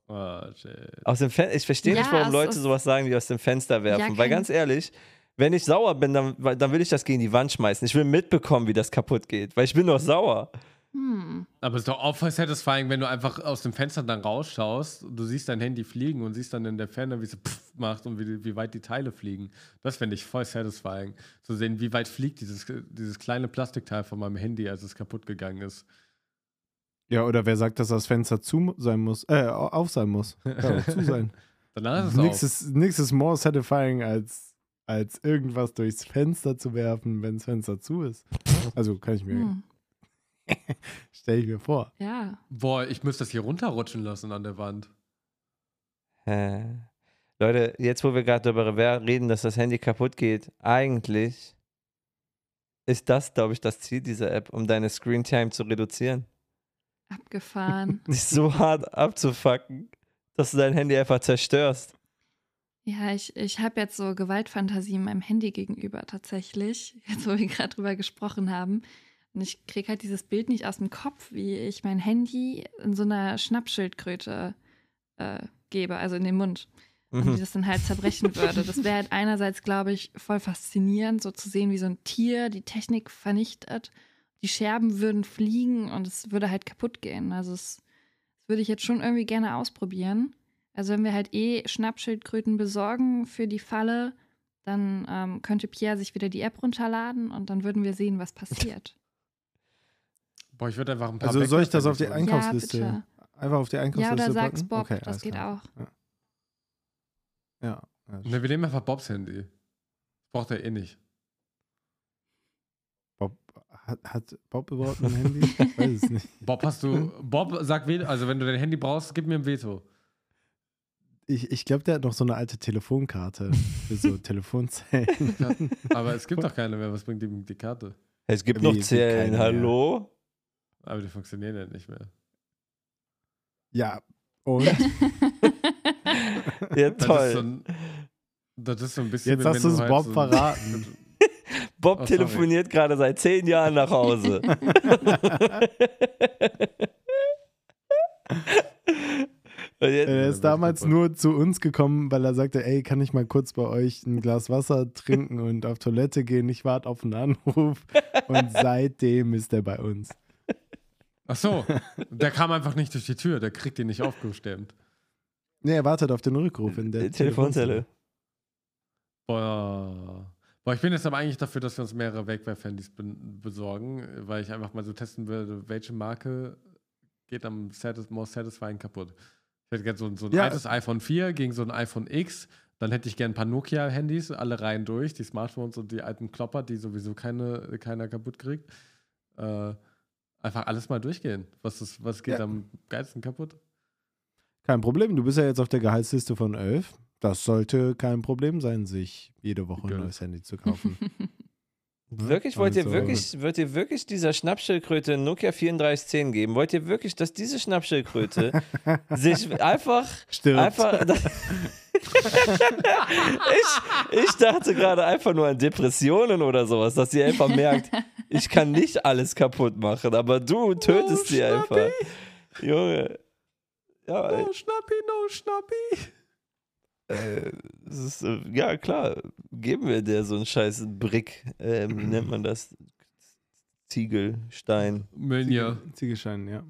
Oh, shit. Aus dem Fen ich verstehe Ja, nicht, warum aus- Leute aus- sowas sagen, wie aus dem Fenster werfen. Ja, Weil ganz ehrlich, wenn ich sauer bin, dann, dann will ich das gegen die Wand schmeißen. Ich will mitbekommen, wie das kaputt geht, weil ich bin doch sauer. Hm. Aber es ist doch auch voll satisfying, wenn du einfach aus dem Fenster dann rausschaust, du siehst dein Handy fliegen und siehst dann in der Ferne, wie es pff macht und wie, wie weit die Teile fliegen. Das finde ich voll satisfying. Zu sehen, wie weit fliegt dieses, dieses kleine Plastikteil von meinem Handy, als es kaputt gegangen ist. Ja, oder wer sagt, dass das Fenster zu sein muss, äh, auf sein muss. Ja, zu sein. Danach ist es Nichts auch. ist, nix ist more satisfying, als, als irgendwas durchs Fenster zu werfen, wenn das Fenster zu ist. Also kann ich mir, Hm. stelle ich mir vor. Ja. Boah, ich müsste das hier runterrutschen lassen an der Wand. Äh. Leute, jetzt wo wir gerade darüber reden, dass das Handy kaputt geht, eigentlich ist das, glaube ich, das Ziel dieser App, um deine Screentime zu reduzieren. Abgefahren. Dich so hart abzufacken, dass du dein Handy einfach zerstörst. Ja, ich, ich habe jetzt so Gewaltfantasien meinem Handy gegenüber tatsächlich, jetzt wo wir gerade drüber gesprochen haben. Und ich kriege halt dieses Bild nicht aus dem Kopf, wie ich mein Handy in so einer Schnappschildkröte äh, gebe, also in den Mund. Und die Mhm. das dann halt zerbrechen würde. Das wäre halt einerseits, glaube ich, voll faszinierend, so zu sehen, wie so ein Tier die Technik vernichtet. Die Scherben würden fliegen und es würde halt kaputt gehen. Also es, das würde ich jetzt schon irgendwie gerne ausprobieren. Also wenn wir halt eh Schnappschildkröten besorgen für die Falle, dann ähm, könnte Pierre sich wieder die App runterladen und dann würden wir sehen, was passiert. Boah, ich würde einfach ein paar Also soll ich das auf die Einkaufsliste? Ja, Einfach auf die Ja, Einkaufsliste oder sag's? Bob, Okay, das geht klar. auch. Ja. Ja. ja. Ne, wir nehmen einfach Bobs Handy. Braucht er eh nicht. Bob, hat, hat Bob überhaupt ein Handy? Ich weiß es nicht. Bob, hast du. Bob, sag. Also, wenn du dein Handy brauchst, gib mir ein Veto. Ich, ich glaube, der hat noch so eine alte Telefonkarte für so Telefonzellen. Aber es gibt doch keine mehr. Was bringt ihm die Karte? Es gibt Wie, noch Zellen, keine mehr. hallo? Aber die funktionieren ja nicht mehr. ja, und? Ja, Das ist so toll. ein, das ist so ein bisschen. Jetzt hast du es Bob so verraten. Bob Oh, telefoniert gerade seit zehn Jahren nach Hause. Er ist damals nur zu uns gekommen, weil er sagte, ey, kann ich mal kurz bei euch ein Glas Wasser trinken und auf Toilette gehen? Ich warte auf einen Anruf. Und seitdem ist er bei uns. Ach so, der kam einfach nicht durch die Tür. Der kriegt ihn nicht aufgestemmt. Nee, er wartet auf den Rückruf in der die Telefonzelle. Boah. Boah, ich bin jetzt aber eigentlich dafür, dass wir uns mehrere Wegwerf-Handys be besorgen, weil ich einfach mal so testen würde, welche Marke geht am satis more satisfying kaputt. Ich hätte gerne so, ein- so ein Ja. altes iPhone 4 gegen so ein iPhone X. Dann hätte ich gerne ein paar Nokia-Handys, alle Reihen durch, die Smartphones und die alten Klopper, die sowieso keine, keiner kaputt kriegt. Äh, einfach alles mal durchgehen. Was, ist, was geht Ja. am geilsten kaputt? Kein Problem, du bist ja jetzt auf der Gehaltsliste von 11. Das sollte kein Problem sein, sich jede Woche ein neues Handy zu kaufen. Wirklich, wollt ihr Also- wirklich, wollt ihr wirklich dieser Schnappschildkröte Nokia 3410 geben? Wollt ihr wirklich, dass diese Schnappschildkröte sich einfach, Stirbt. einfach. ich, ich dachte gerade einfach nur an Depressionen oder sowas, dass sie einfach merkt, ich kann nicht alles kaputt machen, aber du tötest Oh, sie einfach. Junge. Ja, No Schnappi, no Schnappi. Äh, ist, äh, ja klar, geben wir der so einen scheiß Brick, ähm, wie nennt man das? Ziegel, Stein. Mönja. Ziegelstein, ja.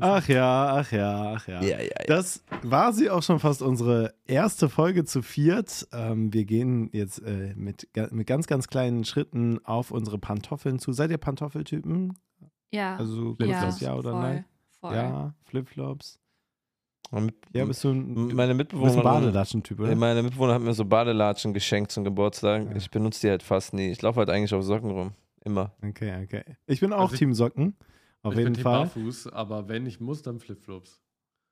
Ach ja, ach ja, ach ja. Ja, ja, ja. Das war sie auch schon fast unsere erste Folge zu viert. Ähm, wir gehen jetzt äh, mit, mit ganz, ganz kleinen Schritten auf unsere Pantoffeln zu. Seid ihr Pantoffeltypen? Ja. Also ja, Flipflops, ja oder voll, nein? Voll. Ja, Flipflops. Ja, bist du ein, meine du bist ein Mitbewohner, Badelatschen-Typ, oder? meine Mitbewohner haben mir so Badelatschen geschenkt zum Geburtstag. Ja. Ich benutze die halt fast nie. Ich laufe halt eigentlich auf Socken rum. Immer. Okay, okay. Ich bin auch Also ich- Team Socken. Auf ich jeden bin Team Fall. barfuß, aber wenn ich muss, dann Flipflops.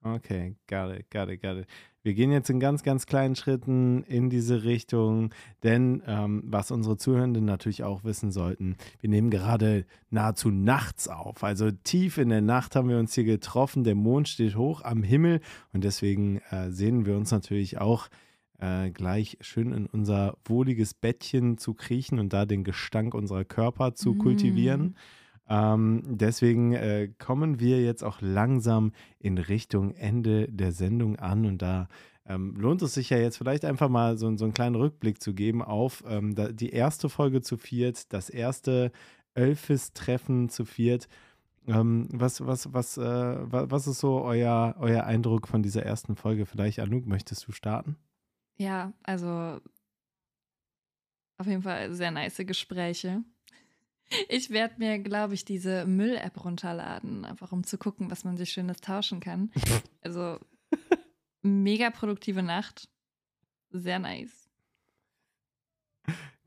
Okay, got it, got it, got it. Wir gehen jetzt in ganz, ganz kleinen Schritten in diese Richtung, denn ähm, was unsere Zuhörenden natürlich auch wissen sollten, wir nehmen gerade nahezu nachts auf. Also tief in der Nacht haben wir uns hier getroffen, der Mond steht hoch am Himmel und deswegen äh, sehnen wir uns natürlich auch äh, gleich schön in unser wohliges Bettchen zu kriechen und da den Gestank unserer Körper zu Mm. kultivieren. Ähm, deswegen äh, kommen wir jetzt auch langsam in Richtung Ende der Sendung an und da ähm, lohnt es sich ja jetzt vielleicht einfach mal so, so einen kleinen Rückblick zu geben auf ähm, da, die erste Folge zu viert, das erste Elfis-Treffen zu viert. Ähm, was, was, was, äh, wa- was ist so euer, euer Eindruck von dieser ersten Folge? Vielleicht, Anouk, möchtest du starten? Ja, also auf jeden Fall sehr nice Gespräche. Ich werde mir, glaube ich, diese Müll-App runterladen, einfach um zu gucken, was man sich Schönes tauschen kann. Also mega produktive Nacht. Sehr nice.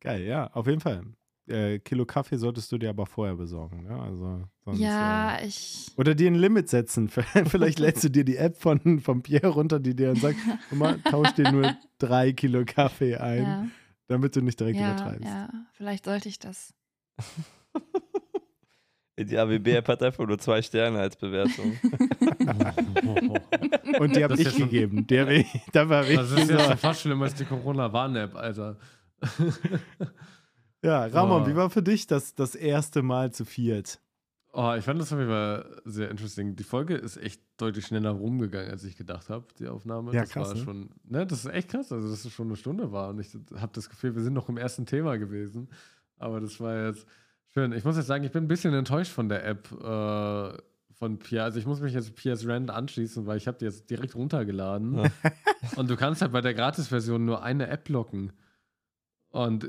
Geil, ja, auf jeden Fall. Äh, Kilo Kaffee solltest du dir aber vorher besorgen. Ne? Also, sonst, ja, äh, ich. Oder dir ein Limit setzen. Vielleicht lädst du dir die App von, von Pierre runter, die dir dann sagt, guck mal, tausch dir nur drei Kilo Kaffee ein, Ja, damit du nicht direkt ja, übertreibst. ja, vielleicht sollte ich das. Die ABB-App hat einfach nur zwei Sterne als Bewertung. Und die habe ich ja gegeben. Die hab ich, da war ich Das ist ja so. schon fast schlimmer als die Corona-Warn-App, Alter. Ja, Ramon, Oh. wie war für dich das, das erste Mal zu viert? Oh, ich fand das auf jeden Fall sehr interesting. Die Folge ist echt deutlich schneller rumgegangen, als ich gedacht habe, die Aufnahme. Ja, das krass, war ne? schon, ne, das ist echt krass, also dass es schon eine Stunde war. Und ich habe das Gefühl, wir sind noch im ersten Thema gewesen. Aber das war jetzt schön. Ich muss jetzt sagen, ich bin ein bisschen enttäuscht von der App äh, von Pierre. Also ich muss mich jetzt Piers Rand anschließen, weil ich habe die jetzt direkt runtergeladen. Ja. Und du kannst halt bei der Gratis-Version nur eine App locken. Und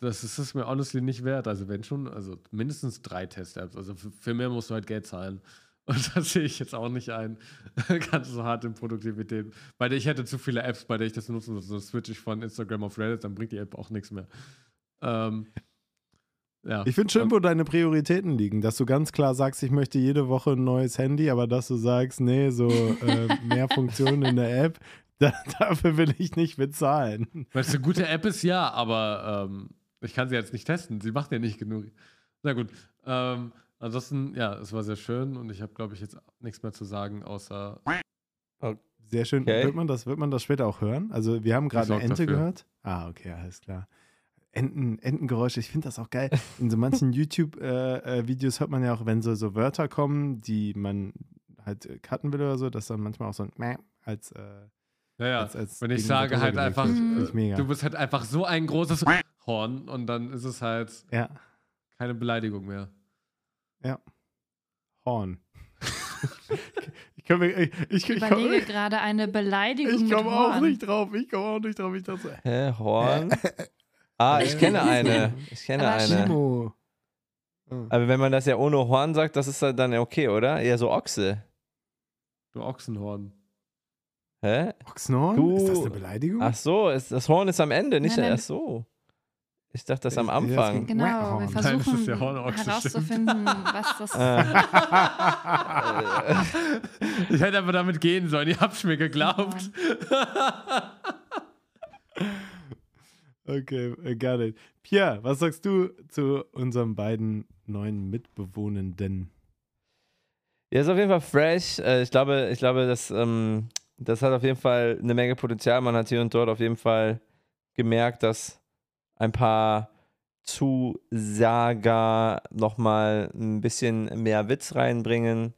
das ist es mir honestly nicht wert. Also wenn schon, also mindestens drei Test-Apps. Also für, für mehr musst du halt Geld zahlen. Und das sehe ich jetzt auch nicht ein. Ganz so hart in Produktivität. Bei der ich hätte zu viele Apps, bei der ich das nutzen muss. So switch ich von Instagram auf Reddit, dann bringt die App auch nichts mehr. Ähm, ja. Ich finde schön, wo deine Prioritäten liegen, dass du ganz klar sagst, ich möchte jede Woche ein neues Handy, aber dass du sagst, nee, so äh, mehr Funktionen in der App, da, dafür will ich nicht bezahlen. Weil es eine gute App ist, ja, aber ähm, ich kann sie jetzt nicht testen. Sie macht ja nicht genug. Na gut. Ähm, ansonsten, ja, es war sehr schön und ich habe, glaube ich, jetzt nichts mehr zu sagen, außer. Sehr schön. Okay. Wird, man das, wird man das später auch hören? Also, wir haben gerade eine Ente dafür. gehört. Ah, okay, alles klar. Enten, Entengeräusche, ich finde das auch geil. In so manchen YouTube-Videos hört man ja auch, wenn so, so Wörter kommen, die man halt äh, cutten will oder so, dass dann manchmal auch so ein Mäh als, äh, Naja, als, als wenn ich sage halt einfach, mega. du bist halt einfach so ein großes Horn und dann ist es halt ja, keine Beleidigung mehr. Horn. ich komme ich, ich, Ich ich überlege gerade eine Beleidigung. ich komm mit auch nicht drauf. Ich komme auch nicht drauf. Ich dachte so, Hä, Horn? Ah, ich kenne eine. Ich kenne Aber eine. Timo. Aber wenn man das ja ohne Horn sagt, das ist dann ja okay, oder? Eher so Ochse. Du Ochsenhorn. Hä? Ochsenhorn? Du- Ist das eine Beleidigung? Ach so, ist, das Horn ist am Ende, nicht Nein, nein. erst so. Ich dachte das am Ja, das Anfang. ging- Genau, wir. Nein, versuchen ist ja Hornochse, herauszufinden, was das Äh, Ich hätte aber damit gehen sollen, ihr habt mir geglaubt. Okay, äh, got it. Pierre, was sagst du zu unseren beiden neuen Mitbewohnenden? Ja, ist auf jeden Fall fresh. Äh, ich glaube, ich glaube, das, ähm, das hat auf jeden Fall eine Menge Potenzial. Man hat hier und dort auf jeden Fall gemerkt, dass ein paar Zusager nochmal ein bisschen mehr Witz reinbringen.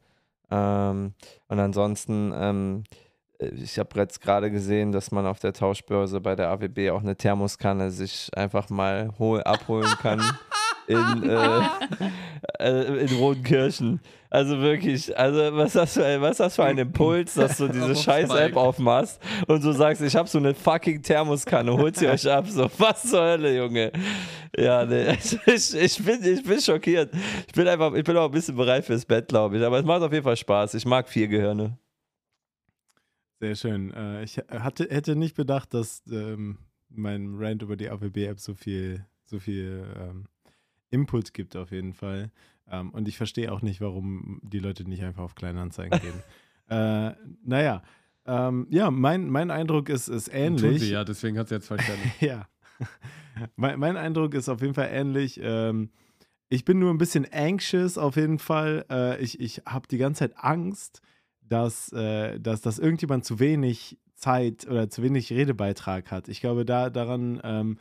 Ähm, und ansonsten, ähm, ich habe jetzt gerade gesehen, dass man auf der Tauschbörse bei der AWB auch eine Thermoskanne sich einfach mal hol abholen kann. in, äh, äh, in Rodenkirchen. Also wirklich, also was hast du, was hast du für einen Impuls, dass du diese scheiß App aufmachst und du sagst, ich habe so eine fucking Thermoskanne, holt sie euch ab. So, was zur Hölle, Junge? Ja, nee, ich, ich, bin, ich bin schockiert. Ich bin einfach, ich bin auch ein bisschen bereit fürs Bett, glaube ich. Aber es macht auf jeden Fall Spaß. Ich mag vier Gehirne. Sehr schön. Äh, ich hatte, hätte nicht bedacht, dass ähm, mein Rant über die AWB-App so viel, so viel ähm, Input gibt auf jeden Fall. Ähm, und ich verstehe auch nicht, warum die Leute nicht einfach auf Kleinanzeigen gehen. äh, naja, ja, mein, mein Eindruck ist, ist ähnlich. Tut sie, ja, deswegen hat sie jetzt verstanden. ja. mein, mein, Eindruck ist auf jeden Fall ähnlich. Ich bin nur ein bisschen anxious auf jeden Fall. Äh, ich ich habe die ganze Zeit Angst, dass, äh, dass, dass irgendjemand zu wenig Zeit oder zu wenig Redebeitrag hat. Ich glaube, da daran ähm,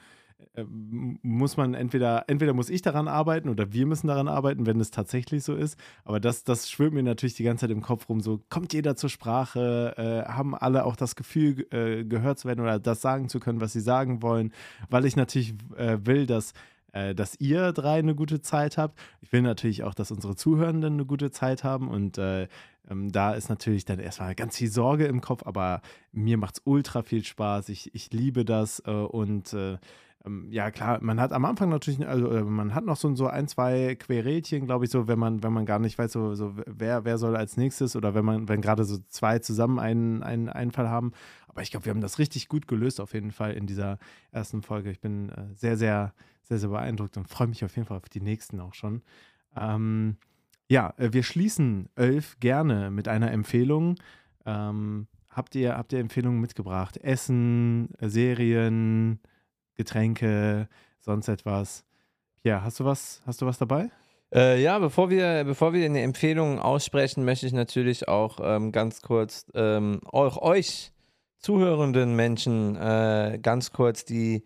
äh, muss man entweder, entweder muss ich daran arbeiten oder wir müssen daran arbeiten, wenn es tatsächlich so ist. Aber das, das schwirrt mir natürlich die ganze Zeit im Kopf rum. So kommt jeder zur Sprache, äh, haben alle auch das Gefühl, äh, gehört zu werden oder das sagen zu können, was sie sagen wollen, weil ich natürlich äh, will, dass äh, dass ihr drei eine gute Zeit habt. Ich will natürlich auch, dass unsere Zuhörenden eine gute Zeit haben und äh, ähm, da ist natürlich dann erstmal ganz viel Sorge im Kopf, aber mir macht es ultra viel Spaß. Ich, ich liebe das äh, und äh, ähm, ja klar, man hat am Anfang natürlich, also äh, man hat noch so, ein, zwei Querelchen, glaube ich, so, wenn man, wenn man gar nicht weiß, so, so wer, wer soll als nächstes oder wenn man, wenn gerade so zwei zusammen einen, einen Einfall haben. Aber ich glaube, wir haben das richtig gut gelöst, auf jeden Fall in dieser ersten Folge. Ich bin äh, sehr, sehr, sehr, sehr beeindruckt und freue mich auf jeden Fall auf die nächsten auch schon. Ähm, ja, äh, wir schließen elf gerne mit einer Empfehlung. Ähm, habt, ihr, habt ihr Empfehlungen mitgebracht? Essen, Serien, Getränke, sonst etwas? Ja, hast du was, hast du was dabei? Äh, ja, bevor wir, bevor wir eine Empfehlung aussprechen, möchte ich natürlich auch ähm, ganz kurz ähm, auch euch zuhörenden Menschen äh, ganz kurz die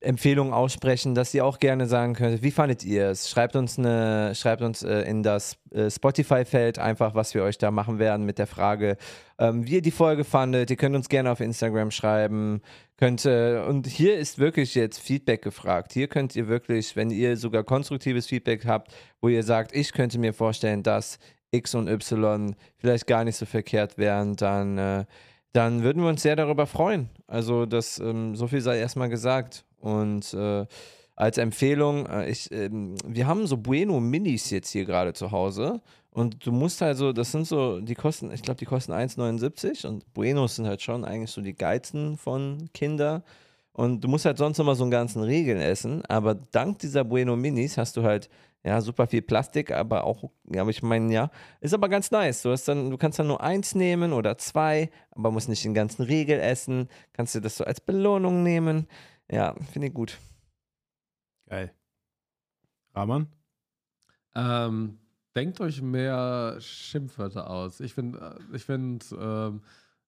Empfehlung aussprechen, dass ihr auch gerne sagen könnt, wie fandet ihr es? Schreibt uns eine, schreibt uns äh, in das äh, Spotify-Feld einfach, was wir euch da machen werden mit der Frage, ähm, wie ihr die Folge fandet. Ihr könnt uns gerne auf Instagram schreiben. Könnt, äh, und hier ist wirklich jetzt Feedback gefragt. Hier könnt ihr wirklich, wenn ihr sogar konstruktives Feedback habt, wo ihr sagt, ich könnte mir vorstellen, dass X und Y vielleicht gar nicht so verkehrt wären, dann äh, dann würden wir uns sehr darüber freuen. Also, das, ähm, so viel sei erstmal gesagt. Und äh, als Empfehlung, äh, ich, äh, wir haben so Bueno Minis jetzt hier gerade zu Hause. Und du musst halt so, das sind so, die kosten, ich glaube, die kosten 1,79 und Buenos sind halt schon eigentlich so die geilsten von Kinder. Und du musst halt sonst immer so einen ganzen Regeln essen. Aber dank dieser Bueno Minis hast du halt ja, super viel Plastik, aber auch, ja, aber ich meine, ja, ist aber ganz nice. Du, hast dann, du kannst dann nur eins nehmen oder zwei, aber musst nicht den ganzen Riegel essen. Kannst du das so als Belohnung nehmen. Ja, finde ich gut. Geil. Rahman? Ähm, denkt euch mehr Schimpfwörter aus. Ich finde, ich find, ähm,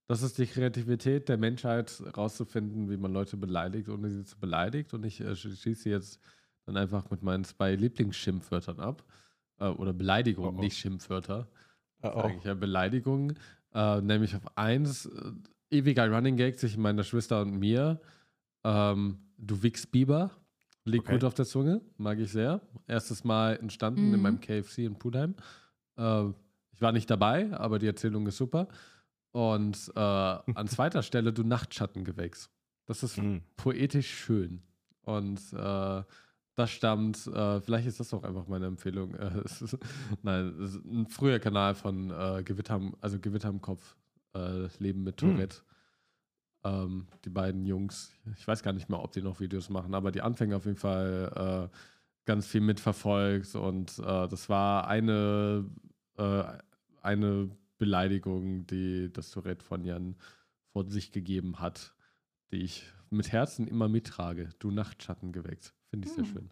das ist die Kreativität der Menschheit, rauszufinden, wie man Leute beleidigt, ohne sie zu beleidigt. Und ich äh, schieße jetzt dann einfach mit meinen zwei Lieblingsschimpfwörtern ab. Äh, oder Beleidigungen, oh oh. nicht Schimpfwörter. Oh oh. Eigentlich ja Beleidigungen. Äh, nämlich auf eins, äh, ewiger Running Gag zwischen meiner Schwester und mir. Ähm, du Wix Bieber. Liegt okay. gut auf der Zunge, mag ich sehr. Erstes Mal entstanden mhm. in meinem KFC in Pudheim. Äh, ich war nicht dabei, aber die Erzählung ist super. Und äh, an zweiter Stelle du Nachtschattengewächs. Das ist mhm. poetisch schön. Und äh, das stammt, äh, vielleicht ist das auch einfach meine Empfehlung. Äh, ist, nein, es ist ein früher Kanal von äh, Gewitter, also Gewitter im Kopf, äh, Leben mit hm. Tourette. Mhm. Ähm, die beiden Jungs, ich weiß gar nicht mehr, ob die noch Videos machen, aber die Anfänger auf jeden Fall äh, ganz viel mitverfolgt und äh, das war eine, eine Beleidigung, die das Tourette von Jan vor sich gegeben hat die ich mit Herzen immer mittrage. Du Nachtschattengewächs. Finde ich sehr Hm. schön.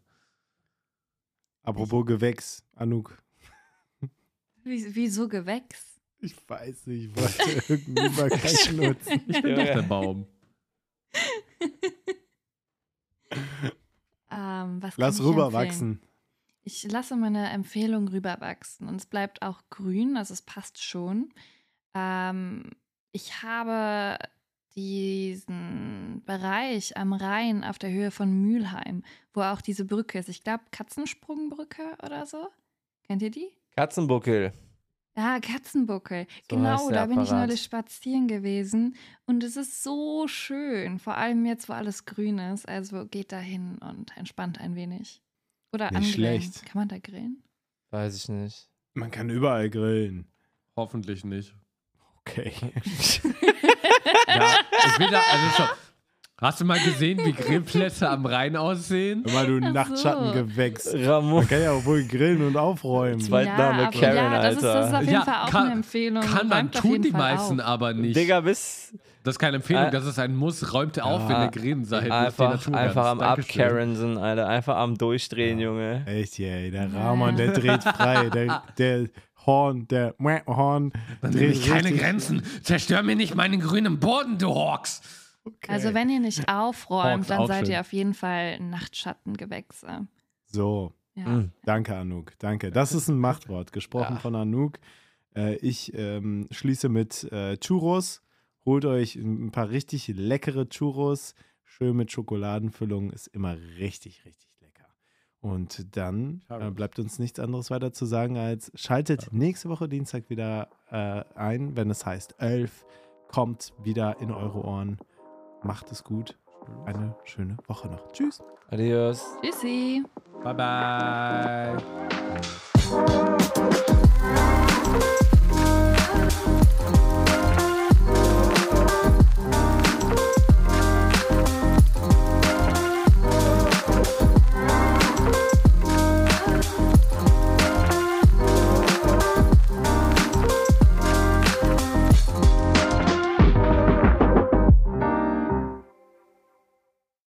Apropos Gewächs, Anouk. Wie, wieso Gewächs? Ich weiß nicht, ich wollte irgendeinen Übergang nutzen. Ich bin Ja. doch der Baum. Ähm, Lass ich rüber empfehlen? wachsen. Ich lasse meine Empfehlung rüberwachsen und es bleibt auch grün, also es passt schon. Ähm, ich habe diesen Bereich am Rhein auf der Höhe von Mülheim, wo auch diese Brücke ist. Ich glaube, Katzensprungbrücke oder so. Kennt ihr die? Katzenbuckel. Ja, Katzenbuckel. So genau, da bin ich neulich spazieren gewesen und es ist so schön. Vor allem jetzt, wo alles grün ist. Also geht da hin und entspannt ein wenig. Oder Nicht angrillen. schlecht. Kann man da grillen? Weiß ich nicht. Man kann überall grillen. Hoffentlich nicht. Okay. Ja, ich will da, also schon. Hast du mal gesehen, wie Grillplätze am Rhein aussehen? Immer du so. Nachtschattengewächs. Ramon. Man kann ja auch wohl grillen und aufräumen. Zwei- Zweitname aber, Karen, ja, das ist, das ist auf jeden Ja, Fall auch kann- eine Empfehlung. Kann man, tun die meisten auf. aber nicht. Digga, bis Das ist keine Empfehlung, Äh, das ist ein Muss. Räumt auf, wenn Ja, ihr grillen seid. einfach, einfach am. Abkarensen, Alter. Einfach am Durchdrehen, Junge. Echt, ey, der Ja. Rahman, der dreht frei. Der, der Horn, der Horn Dann dreht nehme ich keine richtig- Grenzen. Zerstör mir nicht meinen grünen Boden, du Hawks. Okay. Also wenn ihr nicht aufräumt, Hawks dann seid schön. ihr auf jeden Fall Nachtschattengewächse. So, Ja. Mm. danke, Anouk. Danke. Das ist ein Machtwort, gesprochen Ja. von Anouk. Äh, ich ähm, schließe mit äh, Churros. Holt euch ein paar richtig leckere Churros. Schön mit Schokoladenfüllung. Ist immer richtig, richtig lecker. Und dann äh, bleibt uns nichts anderes weiter zu sagen als schaltet nächste Woche Dienstag wieder äh, ein, wenn es heißt 11. Kommt wieder in eure Ohren. Macht es gut. Eine schöne Woche noch. Tschüss. Adios. Tschüssi. Bye, bye.